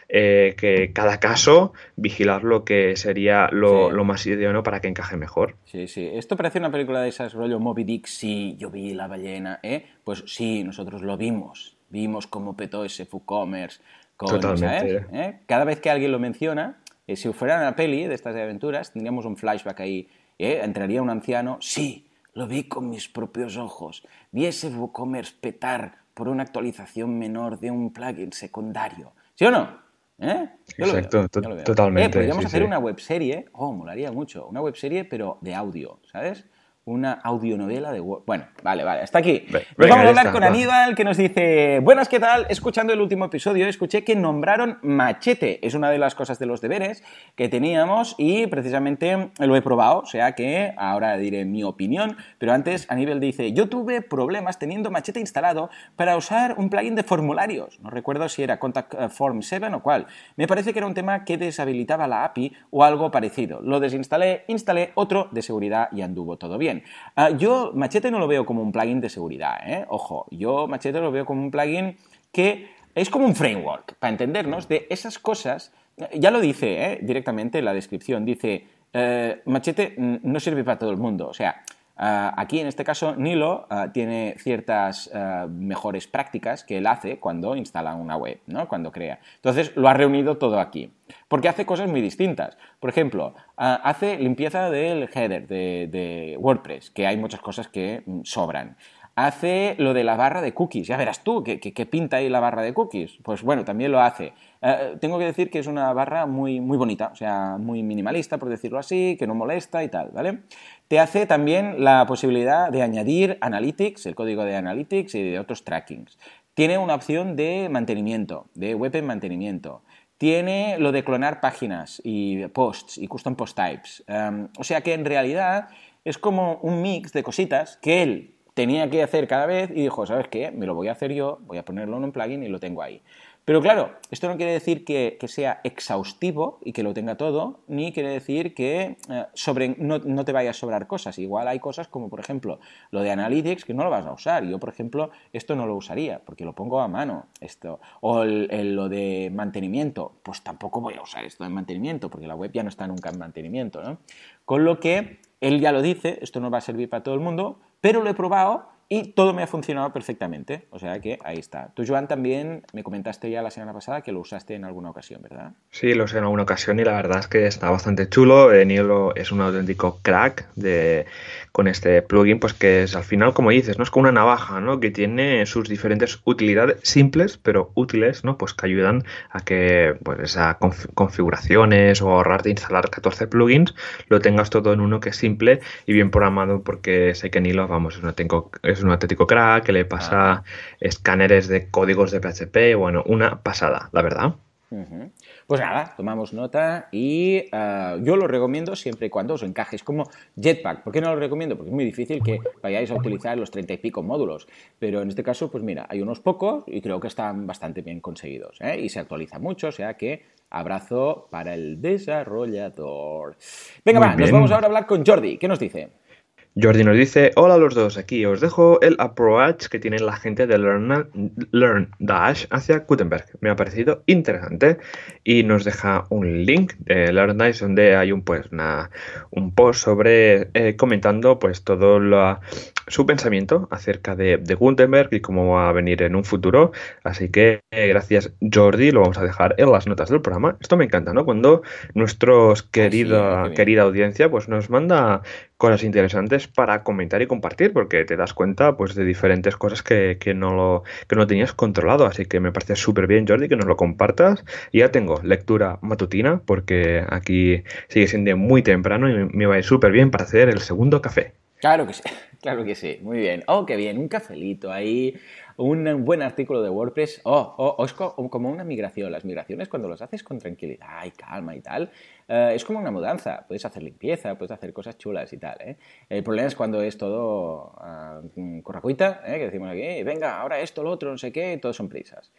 eh, que cada caso vigilar lo que sería lo, lo más idóneo para que encaje mejor. Sí, sí. Esto parece una película de esas rollo Moby Dick, sí, yo vi la ballena, ¿eh? Pues sí, nosotros lo vimos. Vimos cómo petó ese FooCommerce con, Totalmente. ¿Eh? Cada vez que alguien lo menciona, eh, si fuera una peli de estas aventuras, tendríamos un flashback ahí. ¿eh? Entraría un anciano, sí, lo vi con mis propios ojos. Vi ese WooCommerce petar por una actualización menor de un plugin secundario. ¿Sí o no? ¿Eh? Exacto, veo. totalmente, Eh, podríamos sí, hacer sí. una webserie, oh, molaría mucho, una webserie pero de audio, ¿sabes? Una audionovela de Word. Bueno, vale, vale, hasta aquí. Ve- Nos venga, vamos a hablar está, con va. Aníbal que nos dice, buenas, ¿qué tal? Escuchando el último episodio escuché que nombraron Machete. Es una de las cosas de los deberes que teníamos y precisamente lo he probado, o sea que ahora diré mi opinión, pero antes Aníbal dice, yo tuve problemas teniendo Machete instalado para usar un plugin de formularios. No recuerdo si era Contact eh, Form 7 o cuál. Me parece que era un tema que deshabilitaba la API o algo parecido. Lo desinstalé, instalé otro de seguridad y anduvo todo bien. Ah, yo Machete no lo veo como un plugin de seguridad, ¿eh? Ojo, yo Machete lo veo como un plugin que es como un framework, para entendernos, de esas cosas. Ya lo dice ¿eh? directamente en la descripción, dice, eh, Machete no sirve para todo el mundo. O sea, ah, aquí en este caso Nilo ah, tiene ciertas ah, mejores prácticas que él hace cuando instala una web, ¿no? cuando crea. Entonces lo ha reunido todo aquí. Porque hace cosas muy distintas. Por ejemplo, hace limpieza del header de, WordPress, que hay muchas cosas que mm, sobran. Hace lo de la barra de cookies. Ya verás tú qué pinta ahí la barra de cookies. Pues bueno, también lo hace. Eh, tengo que decir que es una barra muy, muy bonita, o sea, muy minimalista, por decirlo así, que no molesta y tal, ¿vale? Te hace también la posibilidad de añadir Analytics, el código de Analytics y de otros trackings. Tiene una opción de mantenimiento, de web en mantenimiento. Tiene lo de clonar páginas y posts y custom post types. Um, o sea que en realidad es como un mix de cositas que él tenía que hacer cada vez y dijo, ¿sabes qué? Me lo voy a hacer yo, voy a ponerlo en un plugin y lo tengo ahí. Pero claro, esto no quiere decir que, sea exhaustivo y que lo tenga todo, ni quiere decir que eh, sobre, no, te vaya a sobrar cosas. Igual hay cosas como, por ejemplo, lo de Analytics que no lo vas a usar. Yo, por ejemplo, esto no lo usaría porque lo pongo a mano. Esto. O lo de mantenimiento, pues tampoco voy a usar esto en mantenimiento porque la web ya no está nunca en mantenimiento. ¿no? Con lo que él ya lo dice, esto no va a servir para todo el mundo, pero lo he probado y todo me ha funcionado perfectamente. O sea que ahí está. Tú, Joan, también me comentaste ya la semana pasada que lo usaste en alguna ocasión, ¿verdad? Sí, lo sé en alguna ocasión y la verdad es que está bastante chulo. Eh, Nilo es un auténtico crack de, con este plugin, pues que es al final, como dices, ¿no? Es como una navaja, ¿no? Que tiene sus diferentes utilidades simples, pero útiles, ¿no? Pues que ayudan a que pues esas conf- configuraciones o ahorrar de instalar 14 plugins lo tengas todo en uno que es simple y bien programado porque sé que Nilo, vamos, es un auténtico, es un auténtico crack que le pasa escáneres de códigos de PHP, bueno, una pasada, la verdad. Pues nada, tomamos nota y ah, yo lo recomiendo siempre y cuando os encaje. Es como Jetpack. ¿Por qué no lo recomiendo? Porque es muy difícil que vayáis a utilizar los treinta y pico módulos. Pero en este caso, pues mira, hay unos pocos y creo que están bastante bien conseguidos. ¿eh? Y se actualiza mucho, o sea que abrazo para el desarrollador. Venga, Muy va, nos vamos ahora a hablar con Jordi. ¿Qué nos dice? Jordi nos dice, hola a los dos, aquí os dejo el approach que tiene la gente de Learn, Learn Dash hacia Gutenberg. Me ha parecido interesante y nos deja un link de Learn Dash donde hay un, pues, una- un post sobre eh, comentando pues todo la- su pensamiento acerca de, de Gutenberg y cómo va a venir en un futuro. Así que eh, gracias Jordi, lo vamos a dejar en las notas del programa. Esto me encanta, ¿no? Cuando nuestros querida, qué bien. querida audiencia pues nos manda cosas interesantes para comentar y compartir, porque te das cuenta pues de diferentes cosas que, que no lo que no tenías controlado. Así que me parece súper bien, Jordi, que nos lo compartas. Y ya tengo lectura matutina, porque aquí sigue siendo muy temprano y me va a ir súper bien para hacer el segundo café. Claro que sí, claro que sí, muy bien. Oh, qué bien, un cafelito ahí. un buen artículo de WordPress, oh, oh, es como una migración. Las migraciones cuando las haces con tranquilidad y calma y tal, eh, es como una mudanza. Puedes hacer limpieza, puedes hacer cosas chulas y tal. ¿eh? El problema es cuando es todo uh, corracuita, ¿eh? que decimos aquí, venga, ahora esto, lo otro, no sé qué, todos son prisas.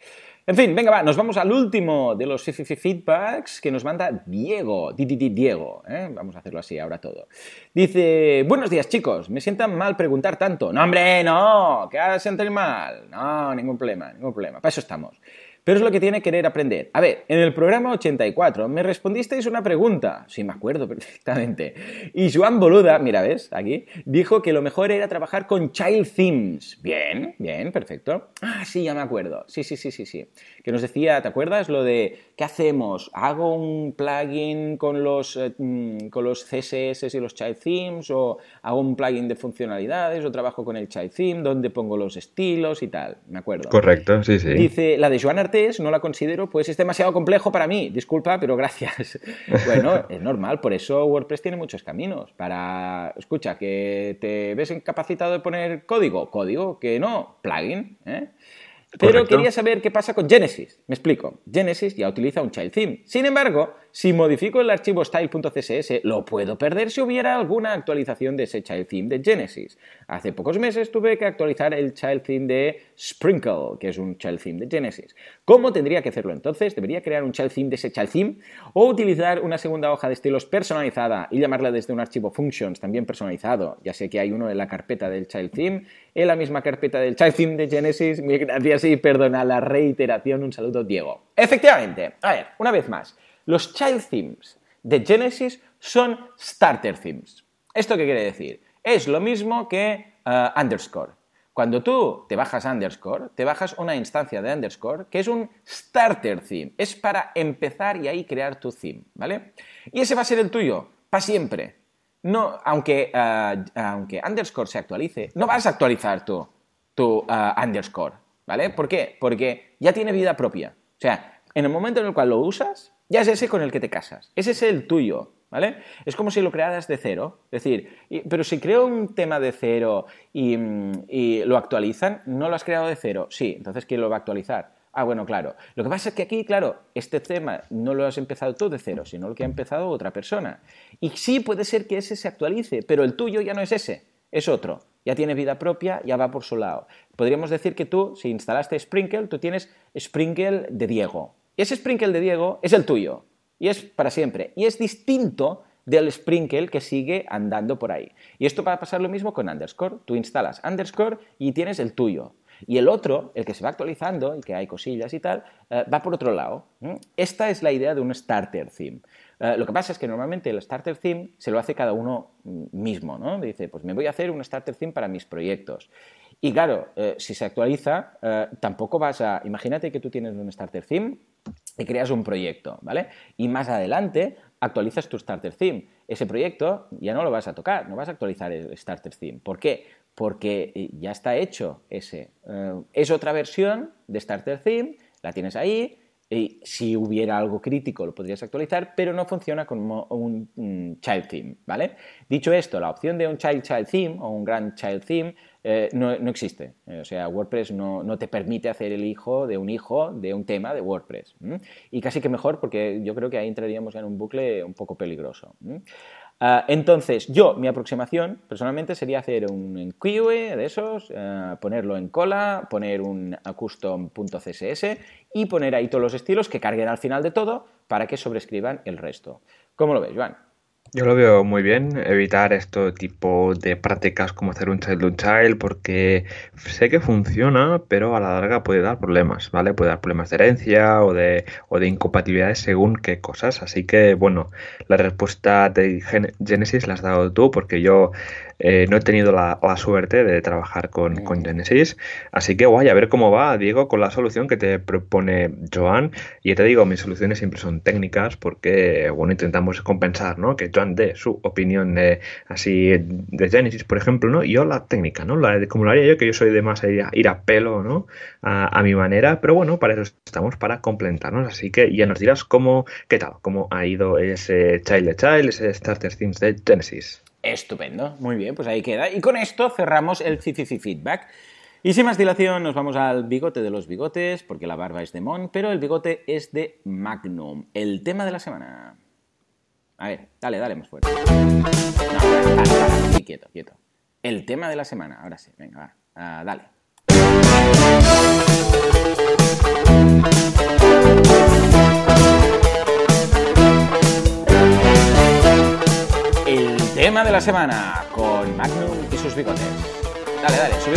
En fin, venga, va, nos vamos al último de los feedbacks que nos manda Diego, Diego, ¿eh? vamos a hacerlo así ahora todo. Dice, buenos días chicos, me sientan mal preguntar tanto. No, hombre, no, que hagas sentir mal. No, ningún problema, ningún problema, para eso estamos pero es lo que tiene querer aprender. A ver, en el programa 84 me respondisteis una pregunta, sí me acuerdo perfectamente, y Joan Boluda, mira, ¿ves? Aquí, dijo que lo mejor era trabajar con Child Themes. Bien, bien, perfecto. Ah, sí, ya me acuerdo. Sí, sí, sí, sí, sí. Que nos decía, ¿te acuerdas? Lo de, ¿qué hacemos? ¿Hago un plugin con los, eh, mm, con los CSS y los Child Themes? ¿O hago un plugin de funcionalidades? ¿O trabajo con el Child Theme? ¿Dónde pongo los estilos y tal? Me acuerdo. Correcto, sí, sí. Dice, la de Joan no la considero, pues es demasiado complejo para mí. Disculpa, pero gracias. Bueno, es normal, por eso WordPress tiene muchos caminos. Para, escucha, que te ves incapacitado de poner código, código, que no, plugin. ¿eh? Pero quería saber qué pasa con Genesis. Me explico. Genesis ya utiliza un child theme. Sin embargo, si modifico el archivo style.css, lo puedo perder si hubiera alguna actualización de ese child theme de Genesis. Hace pocos meses tuve que actualizar el child theme de Sprinkle, que es un child theme de Genesis. ¿Cómo tendría que hacerlo entonces? ¿Debería crear un child theme de ese child theme? ¿O utilizar una segunda hoja de estilos personalizada y llamarla desde un archivo functions también personalizado? Ya sé que hay uno en la carpeta del child theme, en la misma carpeta del child theme de Genesis. Gracias y perdona la reiteración. Un saludo, Diego. Efectivamente. A ver, una vez más. Los child themes de Genesis son starter themes. ¿Esto qué quiere decir? Es lo mismo que eh, underscore. Cuando tú te bajas underscore, te bajas una instancia de underscore que es un starter theme. Es para empezar y ahí crear tu theme, ¿vale? Y ese va a ser el tuyo, para siempre. No, aunque, eh, aunque underscore se actualice, no vas a actualizar tu, tu eh, underscore, ¿vale? ¿Por qué? Porque ya tiene vida propia. O sea, en el momento en el cual lo usas, ya es ese con el que te casas. Ese es el tuyo, ¿vale? Es como si lo crearas de cero. Es decir, pero si creo un tema de cero y, lo actualizan, ¿no lo has creado de cero? Sí, entonces ¿quién lo va a actualizar? Ah, bueno, claro. Lo que pasa es que aquí, claro, este tema no lo has empezado tú de cero, sino lo que ha empezado otra persona. Y sí puede ser que ese se actualice, pero el tuyo ya no es ese, es otro. Ya tiene vida propia, ya va por su lado. Podríamos decir que tú, si instalaste Sprinkle, tú tienes Sprinkle de Diego, y ese sprinkle de Diego es el tuyo. Y es para siempre. Y es distinto del sprinkle que sigue andando por ahí. Y esto va a pasar lo mismo con underscore. Tú instalas underscore y tienes el tuyo. Y el otro, el que se va actualizando y que hay cosillas y tal, eh, va por otro lado. Esta es la idea de un starter theme. Eh, lo que pasa es que normalmente el starter theme se lo hace cada uno mismo, ¿no? Dice, pues me voy a hacer un starter theme para mis proyectos. Y claro, eh, si se actualiza, tampoco vas a... Imagínate que tú tienes un starter theme y creas un proyecto, ¿vale? Y más adelante actualizas tu starter theme. Ese proyecto ya no lo vas a tocar, no vas a actualizar el starter theme. ¿Por qué? Porque eh, ya está hecho ese. Eh, es otra versión de starter theme, la tienes ahí, y si hubiera algo crítico lo podrías actualizar, pero no funciona como un, child theme, ¿vale? Dicho esto, la opción de un child child theme o un grand child theme eh, no, existe. o sea, WordPress no, te permite hacer el hijo de un hijo de un tema de WordPress. Y casi que mejor porque yo creo que ahí entraríamos en un bucle un poco peligroso. Ah, entonces, yo, mi aproximación personalmente sería hacer un enqueue de esos, ah, ponerlo en cola, poner un custom.css y poner ahí todos los estilos que carguen al final de todo para que sobrescriban el resto. ¿Cómo lo ves, Joan? Yo lo veo muy bien, evitar este tipo de prácticas como hacer un child un child, porque sé que funciona, pero a la larga puede dar problemas, ¿vale? Puede dar problemas de herencia o de, o de incompatibilidades según qué cosas. Así que, bueno, la respuesta de Genesis la has dado tú, porque yo eh, no he tenido la, suerte de trabajar con, Genesis, así que guay, a ver cómo va, Diego, con la solución que te propone Joan. Y te digo, mis soluciones siempre son técnicas porque, bueno, intentamos compensar, ¿no? Que Joan dé su opinión así de Genesis, por ejemplo, ¿no? Y yo la técnica, ¿no? La, como lo haría yo, que yo soy de más ir a, pelo, ¿no? A, mi manera, pero bueno, para eso estamos, para complementarnos. Así que ya nos dirás cómo, qué tal, cómo ha ido ese Child de Child, ese Starter Themes de Genesis. Estupendo, muy bien, pues ahí queda. Y con esto cerramos el Feedback. Y sin más dilación, nos vamos al bigote de los bigotes, porque la barba es de Mon, pero el bigote es de Magnum. El tema de la semana. A ver, dale, dale más fuerte. No, quieto, quieto. El tema de la semana, ahora sí, venga, va. Ah, dale. Tema de la semana con Magnum y sus bigotes. Dale, dale, sube,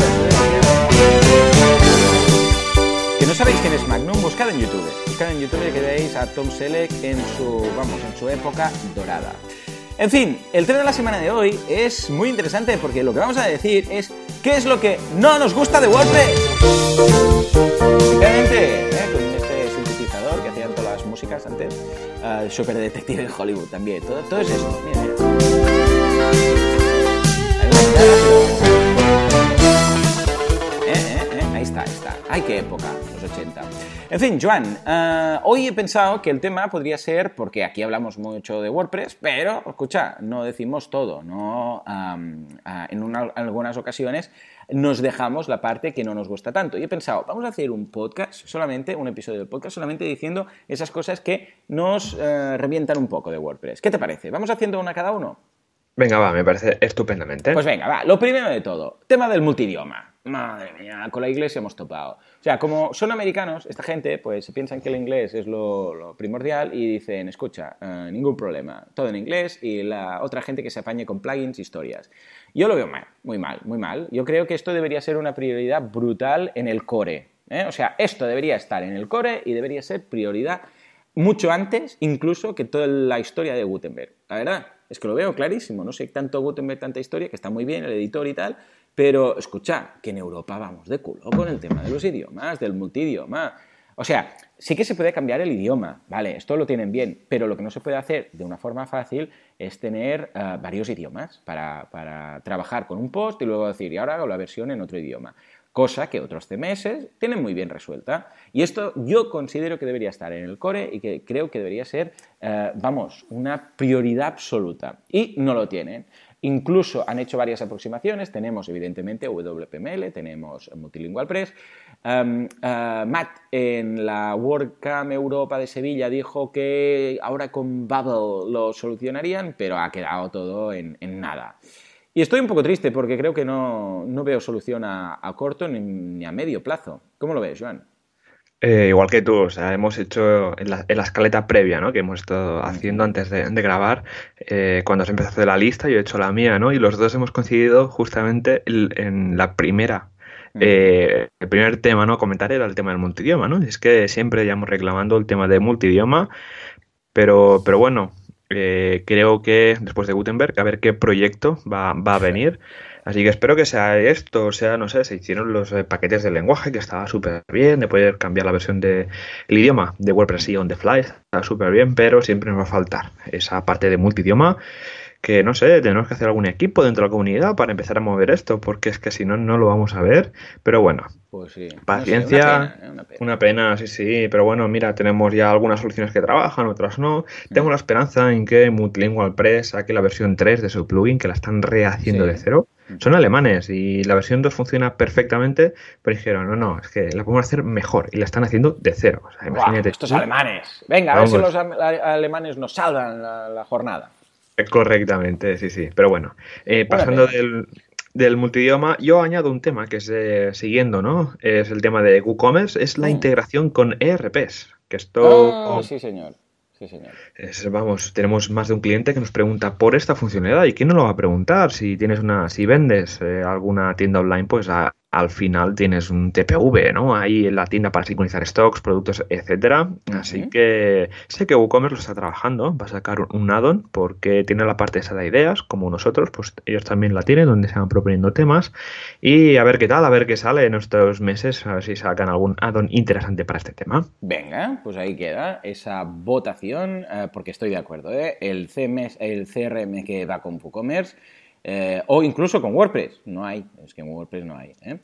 Que no sabéis quién es Magnum, buscad en YouTube. Buscad en YouTube y veáis a Tom Selleck en su, vamos, en su época dorada. En fin, el tema de la semana de hoy es muy interesante porque lo que vamos a decir es qué es lo que no nos gusta de WordPress. Básicamente, ¿eh? con este sintetizador que hacían todas las músicas antes, uh, Super Detective en Hollywood también, todo, todo es eso. Mira, mira. ¡Ay, qué época! Los 80. En fin, Joan, hoy he pensado que el tema podría ser, porque aquí hablamos mucho de WordPress, pero, escucha, no decimos todo, ¿no? En una, algunas ocasiones nos dejamos la parte que no nos gusta tanto. Y he pensado, vamos a hacer un podcast, solamente, un episodio del podcast, solamente diciendo esas cosas que nos revientan un poco de WordPress. ¿Qué te parece? ¿Vamos haciendo una cada uno? Venga, va, me parece estupendamente. Pues venga, va. Lo primero de todo, tema del multidioma. Madre mía, con la iglesia hemos topado. O sea, como son americanos, esta gente, pues se piensan que el inglés es lo, primordial y dicen, escucha, eh, ningún problema, todo en inglés y la otra gente que se apañe con plugins, historias. Yo lo veo mal, muy mal, muy mal. Yo creo que esto debería ser una prioridad brutal en el core. ¿eh? O sea, esto debería estar en el core y debería ser prioridad mucho antes, incluso que toda la historia de Gutenberg. La verdad, es que lo veo clarísimo. No sé tanto Gutenberg, tanta historia, que está muy bien el editor y tal, pero escucha, que en Europa vamos de culo con el tema de los idiomas, del multidioma. O sea, sí que se puede cambiar el idioma, vale, esto lo tienen bien, pero lo que no se puede hacer de una forma fácil es tener uh, varios idiomas para, para, trabajar con un post y luego decir, y ahora hago la versión en otro idioma cosa que otros CMS tienen muy bien resuelta. Y esto yo considero que debería estar en el core y que creo que debería ser, eh, vamos, una prioridad absoluta. Y no lo tienen. Incluso han hecho varias aproximaciones. Tenemos, evidentemente, WPML, tenemos Multilingual Press. Um, uh, Matt en la WordCamp Europa de Sevilla dijo que ahora con Bubble lo solucionarían, pero ha quedado todo en nada. Y estoy un poco triste porque creo que no, veo solución a, corto ni, a medio plazo. ¿Cómo lo ves, Joan? Eh, igual que tú, o sea, hemos hecho en la, escaleta previa, ¿no? Que hemos estado haciendo antes de, grabar, eh, cuando se empezó a hacer la lista, yo he hecho la mía, ¿no? Y los dos hemos coincidido justamente en la primera eh, el primer tema ¿no? a comentar era el tema del multidioma, ¿no? Es que siempre llevamos reclamando el tema de multidioma, pero, pero bueno, eh, creo que después de Gutenberg, a ver qué proyecto va, a venir. Así que espero que sea esto, o sea, no sé, se hicieron los eh, paquetes de lenguaje, que estaba súper bien, de poder cambiar la versión del de, idioma de WordPress y on the fly, está súper bien, pero siempre nos va a faltar esa parte de multidioma que no sé, tenemos que hacer algún equipo dentro de la comunidad para empezar a mover esto, porque es que si no, no lo vamos a ver. Pero bueno, pues paciencia, una, pena, sí, sí, pero bueno, mira, tenemos ya algunas soluciones que trabajan, otras no. Tengo la esperanza en que Multilingual Press saque la versión 3 de su plugin, que la están rehaciendo de cero. Son alemanes y la versión 2 funciona perfectamente, pero dijeron, no, no, es que la podemos hacer mejor y la están haciendo de cero. estos alemanes. Venga, a ver si los alemanes nos salvan la jornada. Correctamente, sí, sí. Pero bueno, eh, pasando del, del, multidioma, yo añado un tema que es eh, siguiendo, ¿no? Es el tema de WooCommerce, es la mm. integración con ERPs. Que esto. Oh, sí, señor. Sí, señor. vamos, tenemos más de un cliente que nos pregunta por esta funcionalidad. ¿Y quién no lo va a preguntar? Si tienes una, si vendes eh, alguna tienda online, pues a, al final tienes un TPV, ¿no? Ahí en la tienda para sincronizar stocks, productos, etcétera. Así que sé que WooCommerce lo está trabajando, va a sacar un add-on porque tiene la parte esa de ideas, como nosotros, pues ellos también la tienen, donde se van proponiendo temas. Y a ver qué tal, a ver qué sale en estos meses, a ver si sacan algún add-on interesante para este tema. Venga, pues ahí queda esa votación, eh, porque estoy de acuerdo, ¿eh? El, CMS, el CRM que va con WooCommerce eh, o incluso con WordPress. No hay, es que en WordPress no hay. ¿eh?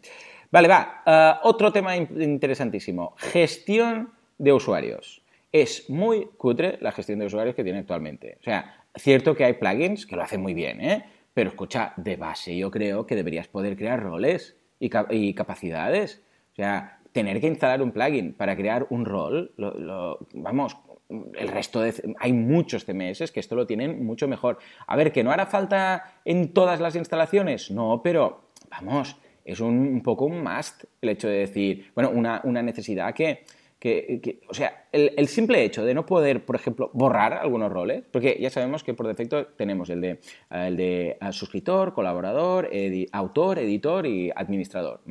Vale, va. Eh, otro tema interesantísimo. Gestión de usuarios. Es muy cutre la gestión de usuarios que tiene actualmente. O sea, cierto que hay plugins que lo hacen muy bien, ¿eh? Pero escucha, de base yo creo que deberías poder crear roles y, capacidades. O sea, tener que instalar un plugin para crear un rol, vamos, el resto de... Hay muchos CMS que esto lo tienen mucho mejor. A ver, ¿que no hará falta en todas las instalaciones? No, pero vamos, es un, poco un must el hecho de decir, bueno, una, necesidad que, o sea, el, simple hecho de no poder, por ejemplo, borrar algunos roles, porque ya sabemos que por defecto tenemos el de, el de eh, suscriptor, colaborador, autor, editor y administrador.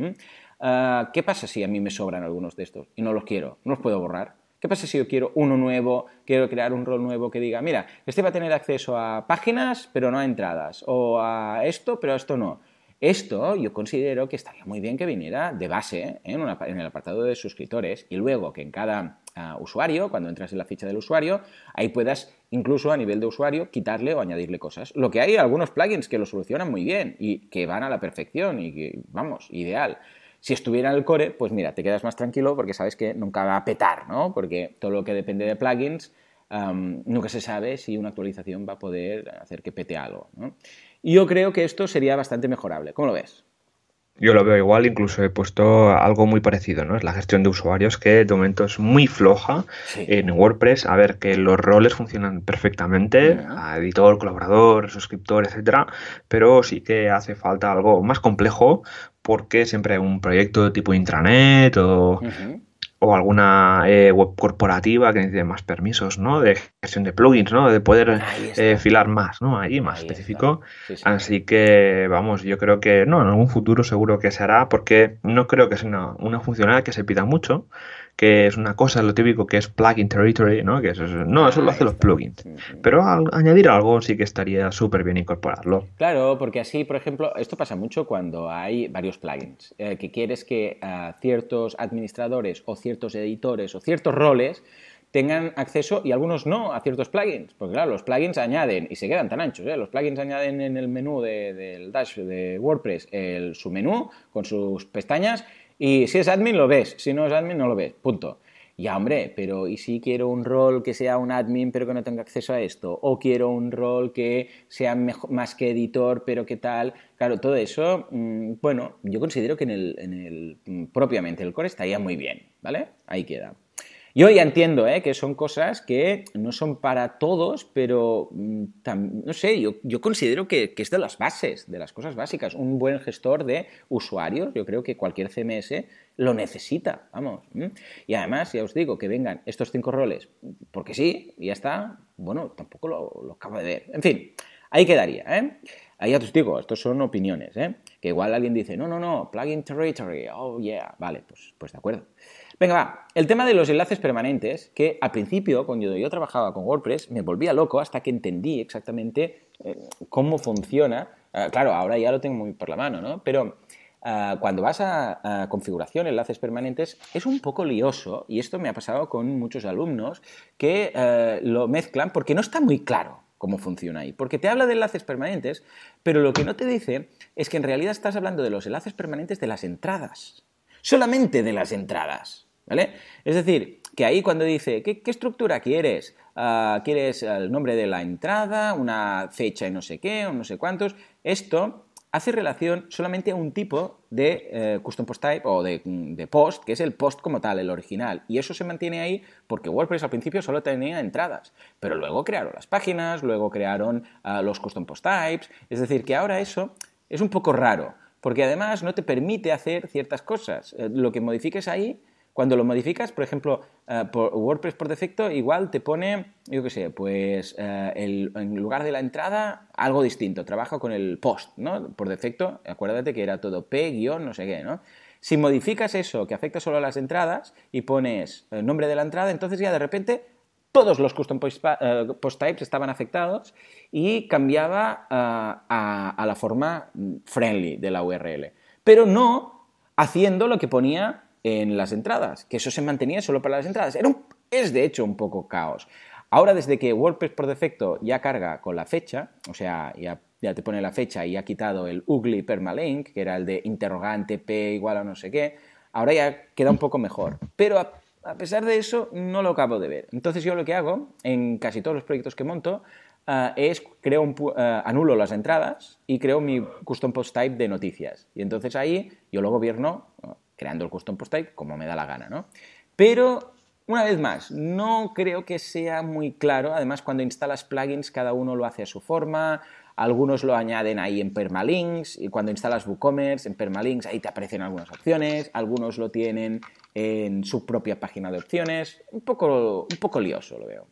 Ah, ¿Qué pasa si a mí me sobran algunos de estos y no los quiero? ¿No los puedo borrar? ¿Qué pasa si yo quiero uno nuevo, quiero crear un rol nuevo que diga, mira, este va a tener acceso a páginas, pero no a entradas, o a esto, pero a esto no? Esto yo considero que estaría muy bien que viniera de base ¿eh? en, el apartado de suscriptores y luego que en cada ah, usuario, cuando entras en la ficha del usuario, ahí puedas incluso a nivel de usuario quitarle o añadirle cosas. Lo que hay algunos plugins que lo solucionan muy bien y que van a la perfección y que, vamos, ideal. Si estuviera en el core, pues mira, te quedas más tranquilo porque sabes que nunca va a petar, ¿no? Porque todo lo que depende de plugins, nunca se sabe si una actualización va a poder hacer que pete algo. Y yo creo que esto sería bastante mejorable. ¿Cómo lo ves? Yo lo veo igual, incluso he puesto algo muy parecido, ¿no? Es la gestión de usuarios que de momento es muy floja en WordPress. A ver, que los roles funcionan perfectamente, editor, colaborador, suscriptor, etcétera, pero sí que hace falta algo más complejo porque siempre un proyecto tipo intranet o, o alguna eh, web corporativa que necesite más permisos, ¿no? De gestión de plugins, ¿no? De poder eh, filar más, ¿no? Ahí, más específico. Así que, vamos, yo creo que, no, en algún futuro seguro que se hará, porque no creo que sea una, una funcionalidad que se pida mucho, que es una cosa, lo típico que es plugin territory, ¿no? Que eso no, eso lo hacen los plugins. Pero añadir algo sí que estaría súper bien incorporarlo. Claro, porque así, por ejemplo, esto pasa mucho cuando hay varios plugins, eh, que quieres que ah, ciertos administradores o ciertos editores o ciertos roles tengan acceso y algunos no a ciertos plugins. Porque claro, los plugins añaden, y se quedan tan anchos, ¿eh? los plugins añaden en el menú del dash de WordPress el, su menú con sus pestañas y si es admin lo ves, si no es admin no lo ves, punto. Ya, hombre, pero ¿y si quiero un rol que sea un admin pero que no tenga acceso a esto? ¿O quiero un rol que sea más que editor pero que tal? Claro, todo eso, mm, bueno, yo considero que en el, en el mm, propiamente el core estaría muy bien, ¿vale? Ahí queda. Yo ya entiendo ¿eh? que son cosas que no son para todos, pero mm, no sé, yo, yo considero que, que, es de las bases, de las cosas básicas. Un buen gestor de usuarios, yo creo que cualquier CMS lo necesita, vamos. Y además, ya os digo, que vengan estos cinco roles, porque sí, ya está, bueno, tampoco lo, lo acabo de ver. En fin, ahí quedaría, ¿eh? Ahí ya os digo, estos son opiniones, ¿eh? Que igual alguien dice, no, no, no, plugin territory, oh yeah, vale, pues, pues de acuerdo. Venga, va. El tema de los enlaces permanentes, que al principio, cuando yo trabajaba con WordPress, me volvía loco hasta que entendí exactamente eh, cómo funciona. Ah, claro, ahora ya lo tengo muy por la mano, ¿no? Pero ah, cuando vas a, configuración, enlaces permanentes, es un poco lioso, y esto me ha pasado con muchos alumnos, que eh, lo mezclan porque no está muy claro cómo funciona ahí. Porque te habla de enlaces permanentes, pero lo que no te dice es que en realidad estás hablando de los enlaces permanentes de las entradas. Solamente de las entradas. ¿Vale? Es decir, que ahí cuando dice, ¿qué, estructura quieres? Ah, ¿Quieres el nombre de la entrada, una fecha y no sé qué, o no sé cuántos? Esto hace relación solamente a un tipo de eh, custom post type o de, post, que es el post como tal, el original. Y eso se mantiene ahí porque WordPress al principio solo tenía entradas, pero luego crearon las páginas, luego crearon ah, los custom post types. Es decir, que ahora eso es un poco raro, porque además no te permite hacer ciertas cosas. Eh, lo que modifiques ahí cuando lo modificas, por ejemplo, eh, por WordPress por defecto, igual te pone, yo qué sé, pues eh, en lugar de la entrada, algo distinto. Trabaja con el post, ¿no? Por defecto, acuérdate que era todo P, guion, no sé qué, ¿no? Si modificas eso que afecta solo a las entradas y pones el nombre de la entrada, entonces ya de repente todos los custom post, eh, types estaban afectados y cambiaba a la forma friendly de la URL. Pero no haciendo lo que ponía en las entradas, que eso se mantenía solo para las entradas. Era es de hecho un poco caos. Ahora desde que WordPress por defecto ya carga con la fecha, o sea, ya, ya te pone la fecha y ha quitado el ugly permalink, que era el de interrogante p igual a no sé qué, ahora ya queda un poco mejor. Pero a, pesar de eso no lo acabo de ver. Entonces yo lo que hago en casi todos los proyectos que monto eh, es creo un, eh, anulo las entradas y creo mi custom post type de noticias. Y entonces ahí yo lo gobierno creando el custom post type como me da la gana, ¿no? Pero una vez más, no creo que sea muy claro. Además, cuando instalas plugins, cada uno lo hace a su forma. Algunos lo añaden ahí en permalinks y cuando instalas WooCommerce en permalinks ahí te aparecen algunas opciones. Algunos lo tienen en su propia página de opciones. Un poco, un poco lioso lo veo.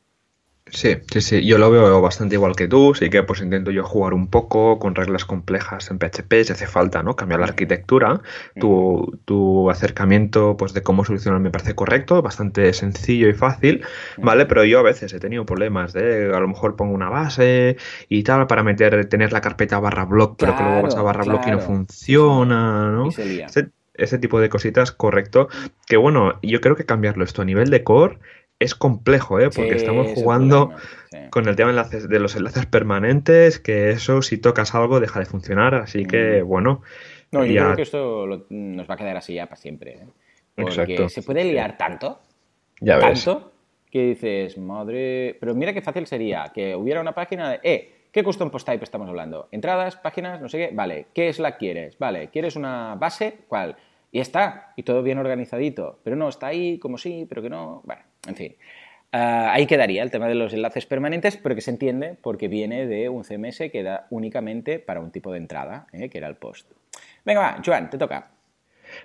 Sí, sí, sí, yo lo veo bastante igual que tú, sí que pues intento yo jugar un poco con reglas complejas en PHP si hace falta, ¿no? Cambiar la arquitectura, tu, tu acercamiento pues de cómo solucionar me parece correcto, bastante sencillo y fácil, ¿vale? Pero yo a veces he tenido problemas de a lo mejor pongo una base y tal para meter, tener la carpeta barra block, pero que luego vas a barra block y no funciona, ¿no? Ese, ese tipo de cositas, correcto. Que bueno, yo creo que cambiarlo esto a nivel de core es complejo, ¿eh? porque estamos jugando con el tema de, los enlaces permanentes, que eso si tocas algo deja de funcionar, así que mm. bueno. No, yo creo que esto nos va a quedar así ya para siempre. ¿eh? Porque se puede liar tanto, ya tanto, que dices, madre... Pero mira qué fácil sería que hubiera una página de, eh, ¿qué custom post type estamos hablando? Entradas, páginas, no sé qué, vale, ¿qué es la quieres? Vale, ¿quieres una base? ¿Cuál? Y está, y todo bien organizadito. Pero no, está ahí como sí, pero que no. Bueno, en fin. Ah, ahí quedaría el tema de los enlaces permanentes, pero que se entiende porque viene de un CMS que da únicamente para un tipo de entrada, ¿eh? que era el post. Venga, va, Joan, te toca.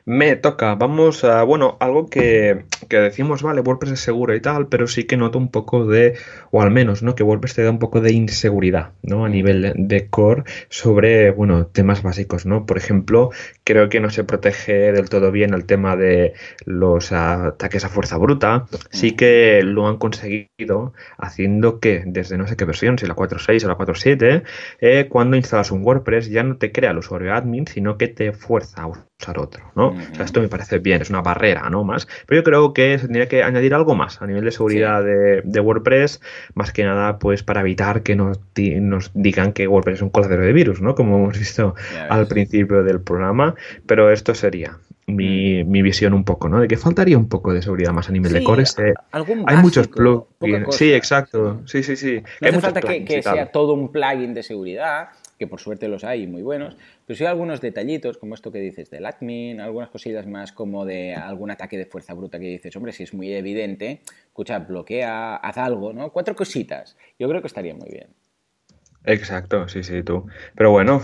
Me toca, vamos a, bueno, algo que, decimos, vale, WordPress es seguro y tal, pero sí que noto un poco de, o al menos, ¿no? Que WordPress te da un poco de inseguridad, ¿no? A nivel de, core sobre, bueno, temas básicos, ¿no? Por ejemplo, creo que no se protege del todo bien el tema de los ataques a fuerza bruta. Sí que lo han conseguido haciendo que desde no sé qué versión, si la 4.6 o la 4.7, eh, cuando instalas un WordPress ya no te crea el usuario admin, sino que te fuerza a usar otro, ¿no? O sea, esto me parece bien, es una barrera, ¿no? Más. Pero yo creo que se tendría que añadir algo más a nivel de seguridad de, WordPress, más que nada, pues para evitar que nos, nos digan que WordPress es un coladero de virus, ¿no? Como hemos visto al principio del programa. Pero esto sería mi, mi, visión un poco, ¿no? De que faltaría un poco de seguridad más a nivel de core. Este, hay muchos plugins. Sí, exacto. Sí, sí, sí. No hace falta que, que sea todo un plugin de seguridad, que por suerte los hay muy buenos, pero sí algunos detallitos, como esto que dices del admin, algunas cosillas más como de algún ataque de fuerza bruta que dices, hombre, si es muy evidente, escucha, bloquea, haz algo, ¿no? Cuatro cositas. Yo creo que estaría muy bien. Exacto, sí, sí, tú. Pero bueno,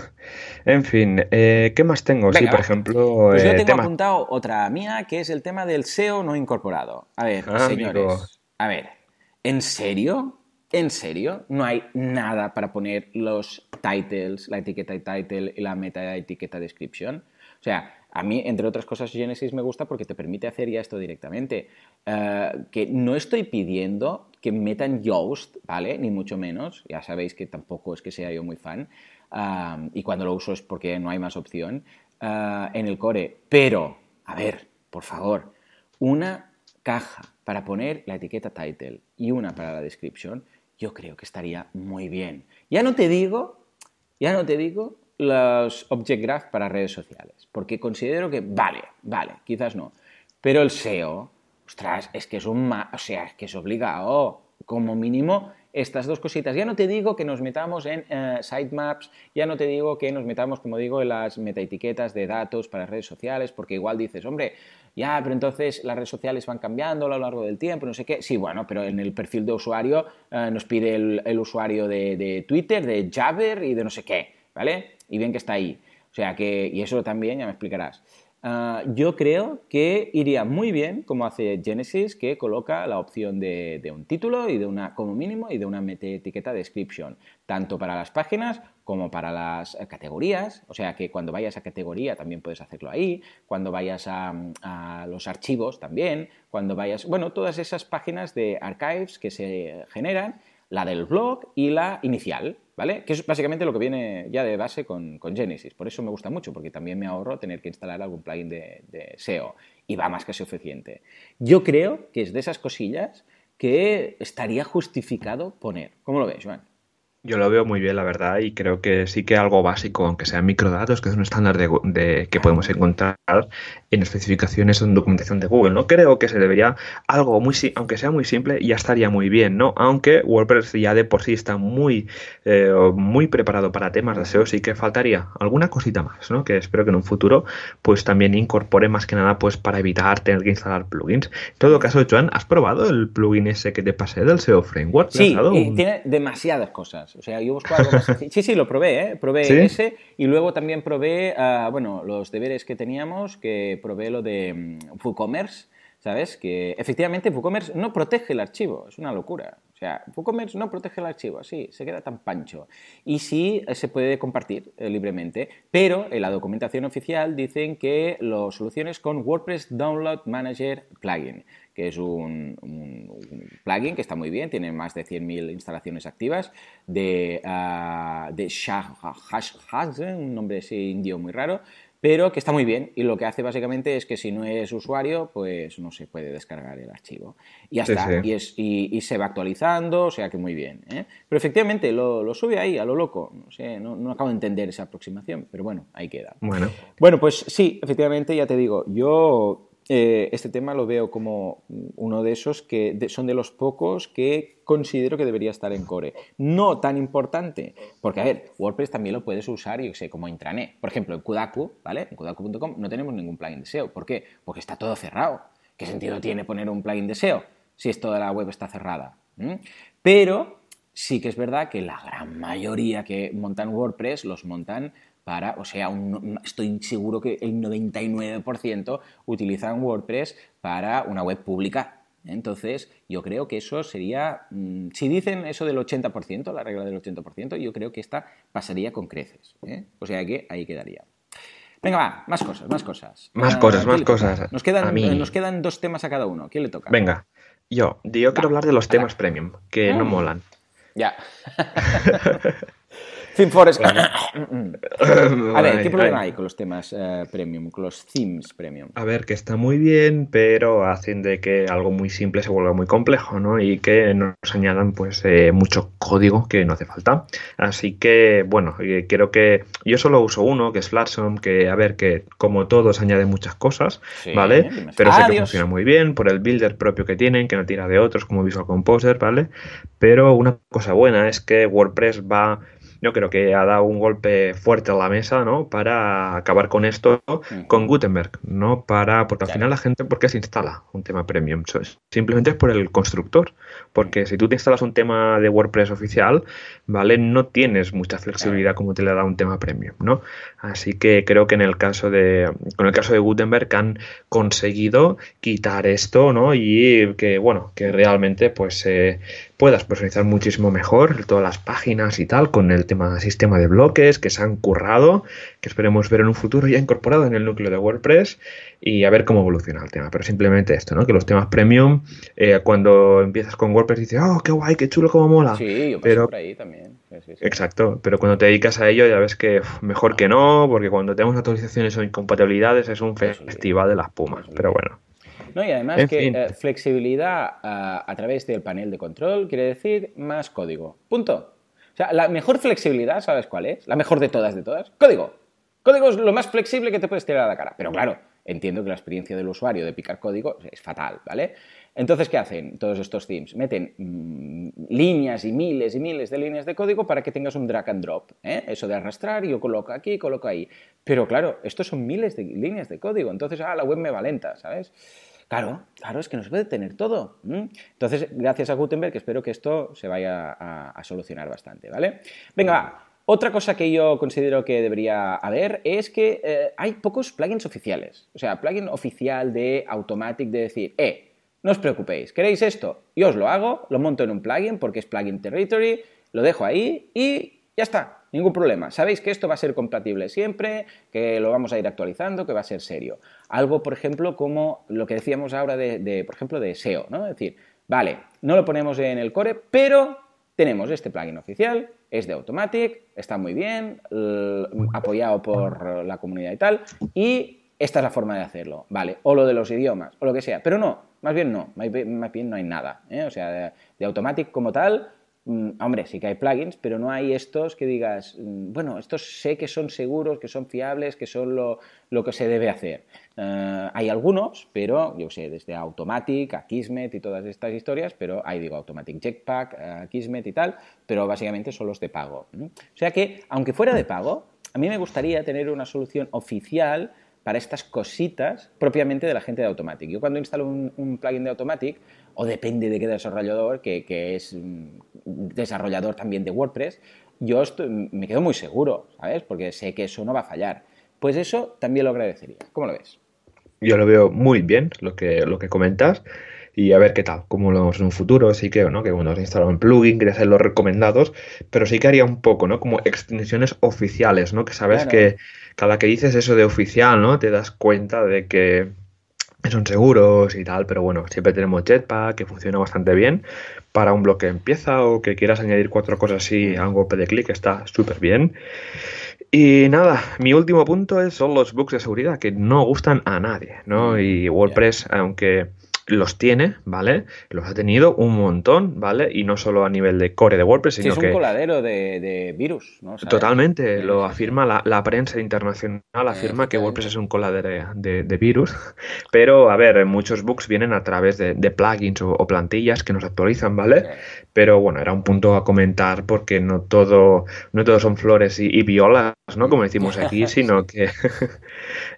en fin, eh, ¿qué más tengo? sí, por ejemplo. Pues yo eh, tengo apuntado otra mía, que es el tema del SEO no incorporado. A ver, ah, señores, a ver, ¿en serio? ¿En serio? No hay nada para poner los titles, la etiqueta de title y la meta etiqueta description. O sea, a mí, entre otras cosas, Genesis me gusta porque te permite hacer ya esto directamente. Eh, que no estoy pidiendo que metan Yoast, ¿vale? Ni mucho menos. Ya sabéis que tampoco es que sea yo muy fan. Y cuando lo uso es porque no hay más opción eh, en el core. Pero, a ver, por favor, una caja para poner la etiqueta title y una para la description yo creo que estaría muy bien. Ya no te digo, ya no te digo los Object Graph para redes sociales, porque considero que vale, vale, quizás no, pero el SEO, ostras, es que es un, o sea, es que es obligado, como mínimo estas dos cositas. Ya no te digo que nos metamos en eh, sitemaps, ya no te digo que nos metamos, como digo, en las metaetiquetas de datos para redes sociales, porque igual dices, hombre, ya, pero entonces las redes sociales van cambiando a lo largo del tiempo, no sé qué. Sí, bueno, pero en el perfil de usuario eh, nos pide el, usuario de, Twitter, de Jabber y de no sé qué, ¿vale? Y bien que está ahí. O sea que, y eso también ya me explicarás. Ah, yo creo que iría muy bien, como hace Genesis, que coloca la opción de, un título y de una, como mínimo, y de una etiqueta description, tanto para las páginas como para las categorías. O sea que cuando vayas a categoría también puedes hacerlo ahí, cuando vayas a, a los archivos también, cuando vayas, bueno, todas esas páginas de archives que se generan, la del blog y la inicial. ¿Vale? Que es básicamente lo que viene ya de base con, Genesis. Por eso me gusta mucho, porque también me ahorro tener que instalar algún plugin de, SEO y va más que suficiente. Yo creo que es de esas cosillas que estaría justificado poner. ¿Cómo lo ves? Yo lo veo muy bien, la verdad, y creo que sí que algo básico, aunque sean microdatos, que es un estándar de, que podemos encontrar en especificaciones o en documentación de Google, ¿no? Creo que se debería, algo muy, aunque sea muy simple, ya estaría muy bien, ¿no? Aunque WordPress ya de por sí está muy, eh, muy preparado para temas de SEO, sí que faltaría alguna cosita más, ¿no? Que espero que en un futuro, pues también incorpore más que nada, pues para evitar tener que instalar plugins. En todo caso, Joan, ¿has probado el plugin ese que te pasé del SEO Framework? Sí, tiene demasiadas cosas. O sea, yo busco algo más Sí, sí, lo probé, ¿eh? Probé ese y luego también probé, uh, bueno, los deberes que teníamos, que probé lo de um, WooCommerce, ¿sabes? Que efectivamente WooCommerce no protege el archivo, es una locura. O sea, WooCommerce no protege el archivo, así, se queda tan pancho. Y sí eh, se puede compartir eh, libremente, pero en la documentación oficial dicen que lo soluciones con WordPress Download Manager Plugin que es un, plugin que está muy bien, tiene más de 100.000 instalaciones activas, de, uh, de Hash, un nombre así indio muy raro, pero que está muy bien y lo que hace básicamente es que si no es usuario, pues no se puede descargar el archivo. Y ya está, Y, es, y, se va actualizando, o sea que muy bien. ¿eh? Pero efectivamente lo, lo, sube ahí a lo loco, no, sé, no, no, acabo de entender esa aproximación, pero bueno, ahí queda. Bueno. bueno, pues sí, efectivamente, ya te digo, yo eh, este tema lo veo como uno de esos que son de los pocos que considero que debería estar en core. No tan importante, porque a ver, WordPress también lo puedes usar, yo sé, como intranet. Por ejemplo, en Kudaku, ¿vale? En kudaku.com no tenemos ningún plugin de SEO. ¿Por qué? Porque está todo cerrado. ¿Qué sentido tiene poner un plugin de SEO si es toda la web está cerrada? ¿Mm? Pero sí que es verdad que la gran mayoría que montan WordPress los montan para, o sea, estoy seguro que el 99% utilizan WordPress para una web pública. Entonces, yo creo que eso sería, mm, si dicen eso del 80%, la regla del 80%, yo creo que esta pasaría con creces. ¿eh? O sea que ahí quedaría. Venga, va, más cosas, más cosas. Más ah, cosas, más cosas. Nos quedan, nos quedan dos temas a cada uno. ¿Quién le toca? Venga, yo. Yo quiero hablar de los temas premium, que no ah. molan. Ya. ThemeForest. a ver, ¿qué problema hay con los temas eh, premium, con los themes premium? A ver, que está muy bien, pero hacen de que algo muy simple se vuelva muy complejo, ¿no? Y que nos añadan, pues, eh, mucho código que no hace falta. Así que, bueno, creo que yo solo uso uno, que es Flatsome, que, a ver, que como todos añade muchas cosas, ¿vale? Pero sé que funciona muy bien por el builder propio que tienen, que no tira de otros como Visual Composer, ¿vale? Pero una cosa buena es que WordPress va yo creo que ha dado un golpe fuerte a la mesa, ¿no? Para acabar con esto con Gutenberg, ¿no? Para, porque al final la gente, ¿por qué se instala un tema premium? Simplemente es por el constructor, porque si tú te instalas un tema de WordPress oficial, ¿vale? No tienes mucha flexibilidad como te le da un tema premium, ¿no? Así que creo que en el caso de, con el caso de Gutenberg han conseguido quitar esto, ¿no? Y que, bueno, que realmente, pues, eh, puedas personalizar muchísimo mejor todas las páginas y tal con el tema sistema de bloques que se han currado, que esperemos ver en un futuro ya incorporado en el núcleo de WordPress y a ver cómo evoluciona el tema. Pero simplemente esto, ¿no? Que los temas premium, eh, cuando empiezas con WordPress dices, oh, qué guay, qué chulo, cómo mola. Sí, yo pero, por ahí también. Exacto, pero cuando te dedicas a ello ya ves que mejor que no, porque cuando tenemos actualizaciones o incompatibilidades es un festival de las pumas. Pero bueno. No, y además que eh, flexibilidad a, través del panel de control quiere decir más código. Punto. O sea, la mejor flexibilidad, ¿sabes cuál es? La mejor de todas, de todas. Código. Código es lo más flexible que te puedes tirar a la cara. Pero claro, entiendo que la experiencia del usuario de picar código es fatal, ¿vale? Entonces, ¿qué hacen todos estos themes? Meten mm, líneas y miles y miles de líneas de código para que tengas un drag and drop. ¿eh? Eso de arrastrar, yo coloco aquí, coloco ahí. Pero claro, estos son miles de líneas de código. Entonces, ah, la web me va lenta, ¿sabes? Claro, claro, es que no se puede tener todo. Entonces, gracias a Gutenberg, espero que esto se vaya a, solucionar bastante, ¿vale? Venga, va. Otra cosa que yo considero que debería haber es que eh, hay pocos plugins oficiales. O sea, plugin oficial de Automatic de decir, eh, no os preocupéis, ¿queréis esto? Yo os lo hago, lo monto en un plugin porque es plugin territory, lo dejo ahí y ya está ningún problema. Sabéis que esto va a ser compatible siempre, que lo vamos a ir actualizando, que va a ser serio. Algo, por ejemplo, como lo que decíamos ahora de, por ejemplo, de SEO, ¿no? Es decir, vale, no lo ponemos en el core, pero tenemos este plugin oficial, es de Automatic, está muy bien, apoyado por la comunidad y tal, y esta es la forma de hacerlo, ¿vale? O lo de los idiomas, o lo que sea, pero no, más bien no, más bien no hay nada, ¿eh? O sea, de Automatic como tal, hombre, sí que hay plugins, pero no hay estos que digas, mm, bueno, estos sé que son seguros, que son fiables, que son lo, lo que se debe hacer. Eh, hay algunos, pero yo sé, desde Automatic a Kismet y todas estas historias, pero ahí digo Automatic Jetpack, uh, Kismet y tal, pero básicamente son los de pago. O sea que, aunque fuera de pago, a mí me gustaría tener una solución oficial para estas cositas propiamente de la gente de Automatic. Yo cuando instalo un, plugin de Automatic, o depende de qué desarrollador, que, es desarrollador también de WordPress, yo me quedo muy seguro, ¿sabes? Porque sé que eso no va a fallar. Pues eso también lo agradecería. ¿Cómo lo ves? Yo lo veo muy bien, lo que, lo que comentas y a ver qué tal, cómo lo vemos en un futuro. Sí que, ¿no? Que bueno, has instalado un plugin, quieres hacer los recomendados, pero sí que haría un poco, ¿no? Como extensiones oficiales, ¿no? Que sabes que cada que dices eso de oficial, ¿no? Te das cuenta de que son seguros y tal, pero bueno, siempre tenemos Jetpack que funciona bastante bien para un bloque empieza o que quieras añadir cuatro cosas así a un golpe de clic, está súper bien. Y nada, mi último punto son los bugs de seguridad que no gustan a nadie, ¿no? Mm, y WordPress, aunque los tiene, ¿vale? Los ha tenido un montón, ¿vale? Y no solo a nivel de core de WordPress, sino que... es un coladero de, virus, ¿no? Totalmente, lo afirma la, prensa internacional, afirma que WordPress es un coladero de, virus, pero a ver, muchos bugs vienen a través de, plugins o, plantillas que nos actualizan, ¿vale? Pero bueno, era un punto a comentar porque no todo, no todo son flores y, violas, ¿no? Como decimos aquí, sino que...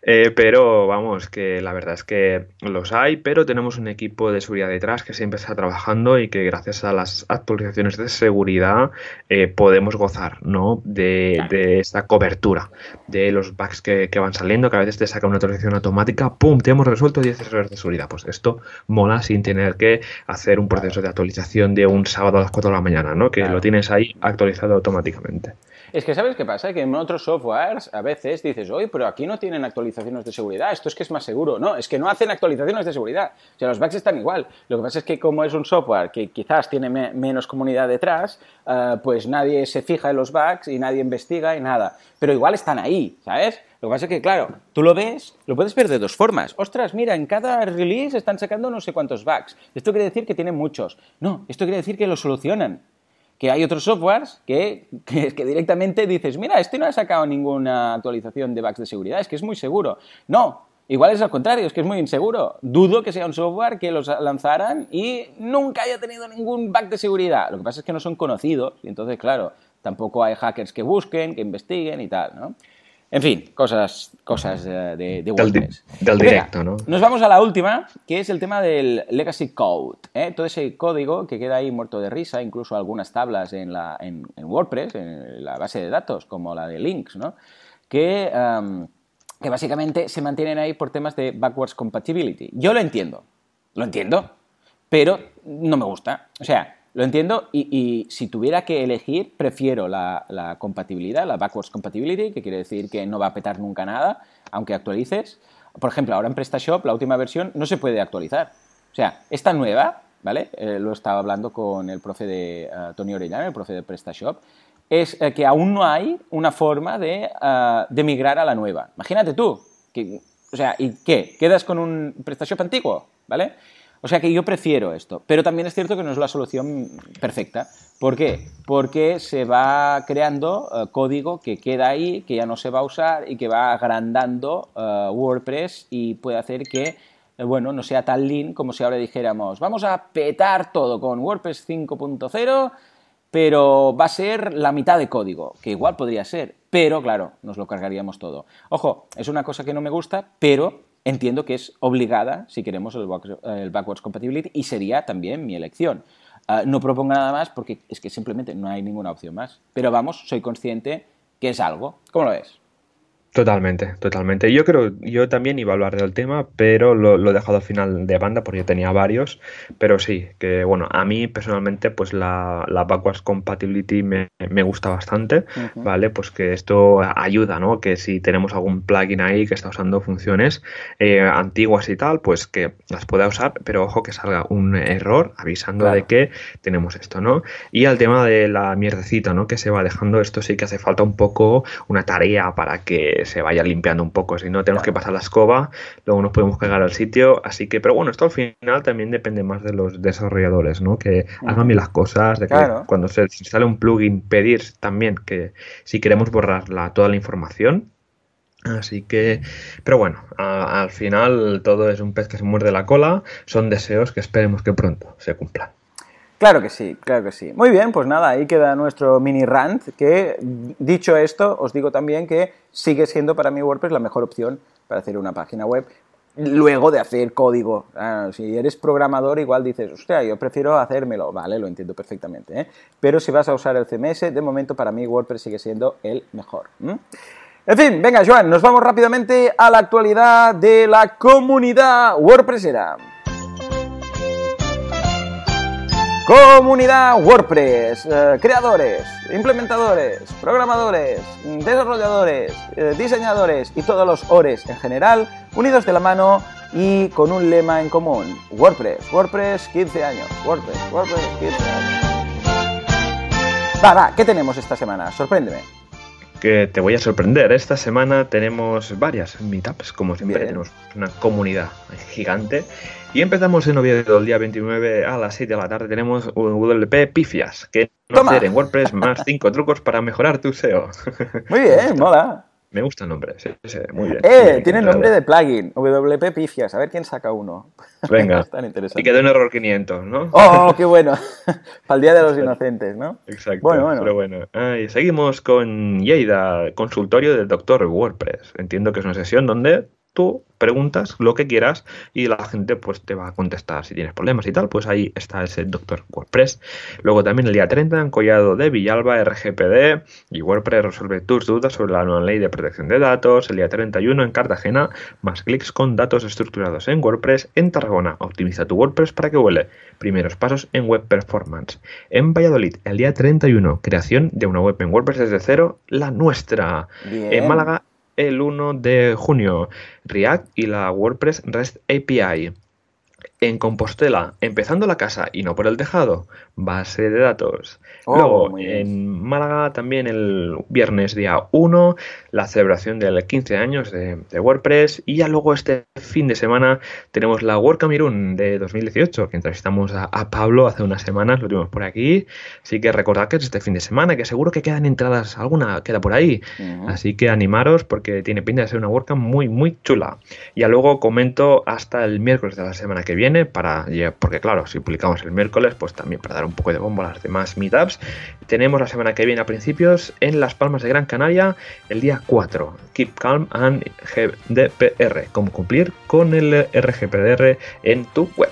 Eh, pero vamos, que la verdad es que los hay, pero tenemos un equipo de seguridad detrás que siempre está trabajando y que gracias a las actualizaciones de seguridad eh, podemos gozar ¿no? de, esta cobertura de los bugs que, van saliendo, que a veces te saca una actualización automática, ¡pum! Te hemos resuelto 10 errores de seguridad. Pues esto mola sin tener que hacer un proceso de actualización de un sábado a las 4 de la mañana, ¿no? que lo tienes ahí actualizado automáticamente. Es que ¿sabes qué pasa? Que en otros softwares a veces dices, oye, pero aquí no tienen actualizaciones de seguridad, esto es que es más seguro. No, es que no hacen actualizaciones de seguridad. O sea, los bugs están igual. Lo que pasa es que como es un software que quizás tiene menos comunidad detrás, eh, pues nadie se fija en los bugs y nadie investiga y nada. Pero igual están ahí, ¿sabes? Lo que pasa es que, claro, tú lo ves, lo puedes ver de dos formas. Ostras, mira, en cada release están sacando no sé cuántos bugs. Esto quiere decir que tienen muchos. No, esto quiere decir que lo solucionan que hay otros softwares que, que, directamente dices, mira, este no ha sacado ninguna actualización de bugs de seguridad, es que es muy seguro. No, igual es al contrario, es que es muy inseguro. Dudo que sea un software que los lanzaran y nunca haya tenido ningún bug de seguridad. Lo que pasa es que no son conocidos y entonces, claro, tampoco hay hackers que busquen, que investiguen y tal, ¿no? En fin, cosas, cosas de, de WordPress. Del, directo, ¿no? Nos vamos a la última, que es el tema del legacy code. ¿eh? Todo ese código que queda ahí muerto de risa, incluso algunas tablas en, la, en, WordPress, en la base de datos, como la de links, ¿no? Que, que básicamente se mantienen ahí por temas de backwards compatibility. Yo lo entiendo, lo entiendo, pero no me gusta. O sea, lo entiendo y, si tuviera que elegir, prefiero la, compatibilidad, la backwards compatibility, que quiere decir que no va a petar nunca nada, aunque actualices. Por ejemplo, ahora en PrestaShop, la última versión, no se puede actualizar. O sea, esta nueva, ¿vale? Eh, lo estaba hablando con el profe de eh, Tony Orellana, el profe de PrestaShop, es eh, que aún no hay una forma de, de, migrar a la nueva. Imagínate tú, que, o sea, ¿y qué? ¿Quedas con un PrestaShop antiguo? ¿Vale? O sea que yo prefiero esto, pero también es cierto que no es la solución perfecta. ¿Por qué? Porque se va creando eh, código que queda ahí, que ya no se va a usar y que va agrandando eh, WordPress y puede hacer que eh, bueno, no sea tan lean como si ahora dijéramos, vamos a petar todo con WordPress 5.0, pero va a ser la mitad de código, que igual podría ser, pero claro, nos lo cargaríamos todo. Ojo, es una cosa que no me gusta, pero entiendo que es obligada si queremos el, backwards compatibility y sería también mi elección. Ah, no propongo nada más porque es que simplemente no hay ninguna opción más. Pero vamos, soy consciente que es algo. ¿Cómo lo ves? Totalmente, totalmente. Yo creo, yo también iba a hablar del tema, pero lo, he dejado al final de banda porque tenía varios. Pero sí, que bueno, a mí personalmente, pues la, la backwards compatibility me, gusta bastante, ¿vale? Pues que esto ayuda, ¿no? Que si tenemos algún plugin ahí que está usando funciones eh, antiguas y tal, pues que las pueda usar, pero ojo que salga un error avisando de que tenemos esto, ¿no? Y al tema de la mierdecita, ¿no? Que se va dejando, esto sí que hace falta un poco una tarea para que se vaya limpiando un poco. Si no, tenemos que pasar la escoba, luego nos podemos cargar al sitio. Así que, pero bueno, esto al final también depende más de los desarrolladores, ¿no? Que hagan bien las cosas, de que cuando se instale un plugin, pedir también que si queremos borrar toda la información, Así que, pero bueno, al final todo es un pez que se muerde la cola, son deseos que esperemos que pronto se cumplan. Claro que sí, claro que sí. Muy bien, pues nada, ahí queda nuestro mini rant, que dicho esto, os digo también que sigue siendo para mí WordPress la mejor opción para hacer una página web luego de hacer código. Ah, si eres programador, igual dices, hostia, yo prefiero hacérmelo. Vale, lo entiendo perfectamente. ¿eh? Pero si vas a usar el CMS, de momento para mí WordPress sigue siendo el mejor. En fin, venga, Joan, nos vamos rápidamente a la actualidad de la comunidad WordPressera. Comunidad WordPress, eh, creadores, implementadores, programadores, desarrolladores, eh, diseñadores y todos los ores en general, unidos de la mano y con un lema en común. WordPress, WordPress 15 años, WordPress, WordPress 15 años. Va, va, ¿qué tenemos esta semana? Sorpréndeme que te voy a sorprender. Esta semana tenemos varias meetups, como siempre, tenemos una comunidad gigante. Y empezamos en Oviedo el día 29 a las 6 de la tarde. Tenemos WP Pifias, que no hacer en WordPress más 5 trucos para mejorar tu SEO. Muy bien, mola. Me gusta el nombre, sí, sí muy bien. Eh, tiene nombre de plugin, WP Pifias. A ver quién saca uno. Venga. Y quedó en error 500, ¿no? ¡Oh, qué bueno! Para el Día de los Inocentes, ¿no? Exacto. Bueno, bueno. Pero bueno. seguimos con Yeida, consultorio del doctor WordPress. Entiendo que es una sesión donde tú preguntas lo que quieras y la gente pues te va a contestar si tienes problemas y tal, pues ahí está ese doctor WordPress. Luego también el día 30 en Collado de Villalba, RGPD y WordPress resuelve tus dudas sobre la nueva ley de protección de datos. El día 31 en Cartagena, más clics con datos estructurados en WordPress. En Tarragona, optimiza tu WordPress para que vuele. Primeros pasos en Web Performance. En Valladolid, el día 31, creación de una web en WordPress desde cero, la nuestra. En Málaga, el 1 de junio. React y la WordPress REST API. En Compostela, empezando la casa y no por el tejado, base de datos. Oh, Luego, en Málaga también el viernes día 1, la celebración del 15 años de, WordPress. Y ya luego este fin de semana tenemos la WordCamp de 2018, que entrevistamos a, Pablo hace unas semanas, lo tuvimos por aquí. Así que recordad que es este fin de semana, que seguro que quedan entradas, alguna queda por ahí. Así que animaros porque tiene pinta de ser una WordCamp muy, muy chula. Ya luego comento hasta el miércoles de la semana que viene, para porque claro, si publicamos el miércoles, pues también para dar un poco de bombo a las demás meetups. Tenemos la semana que viene a principios en Las Palmas de Gran Canaria, el día 4. Keep Calm and GDPR. Cómo cumplir con el RGPR en tu web.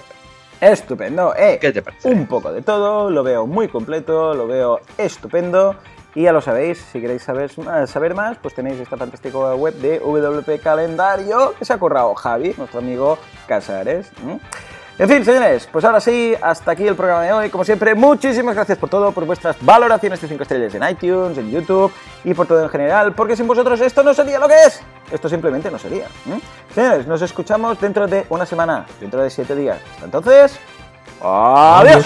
Estupendo, eh. ¿Qué te parece? Un poco de todo, lo veo muy completo, lo veo estupendo. Y ya lo sabéis, si queréis saber, saber más, pues tenéis esta fantástica web de WP Calendario que se ha currado Javi, nuestro amigo Casares. En fin, señores, pues ahora sí, hasta aquí el programa de hoy. Como siempre, muchísimas gracias por todo, por vuestras valoraciones de 5 estrellas en iTunes, en YouTube y por todo en general, porque sin vosotros esto no sería lo que es. Esto simplemente no sería. Señores, nos escuchamos dentro de una semana, dentro de 7 días. Hasta entonces, adiós.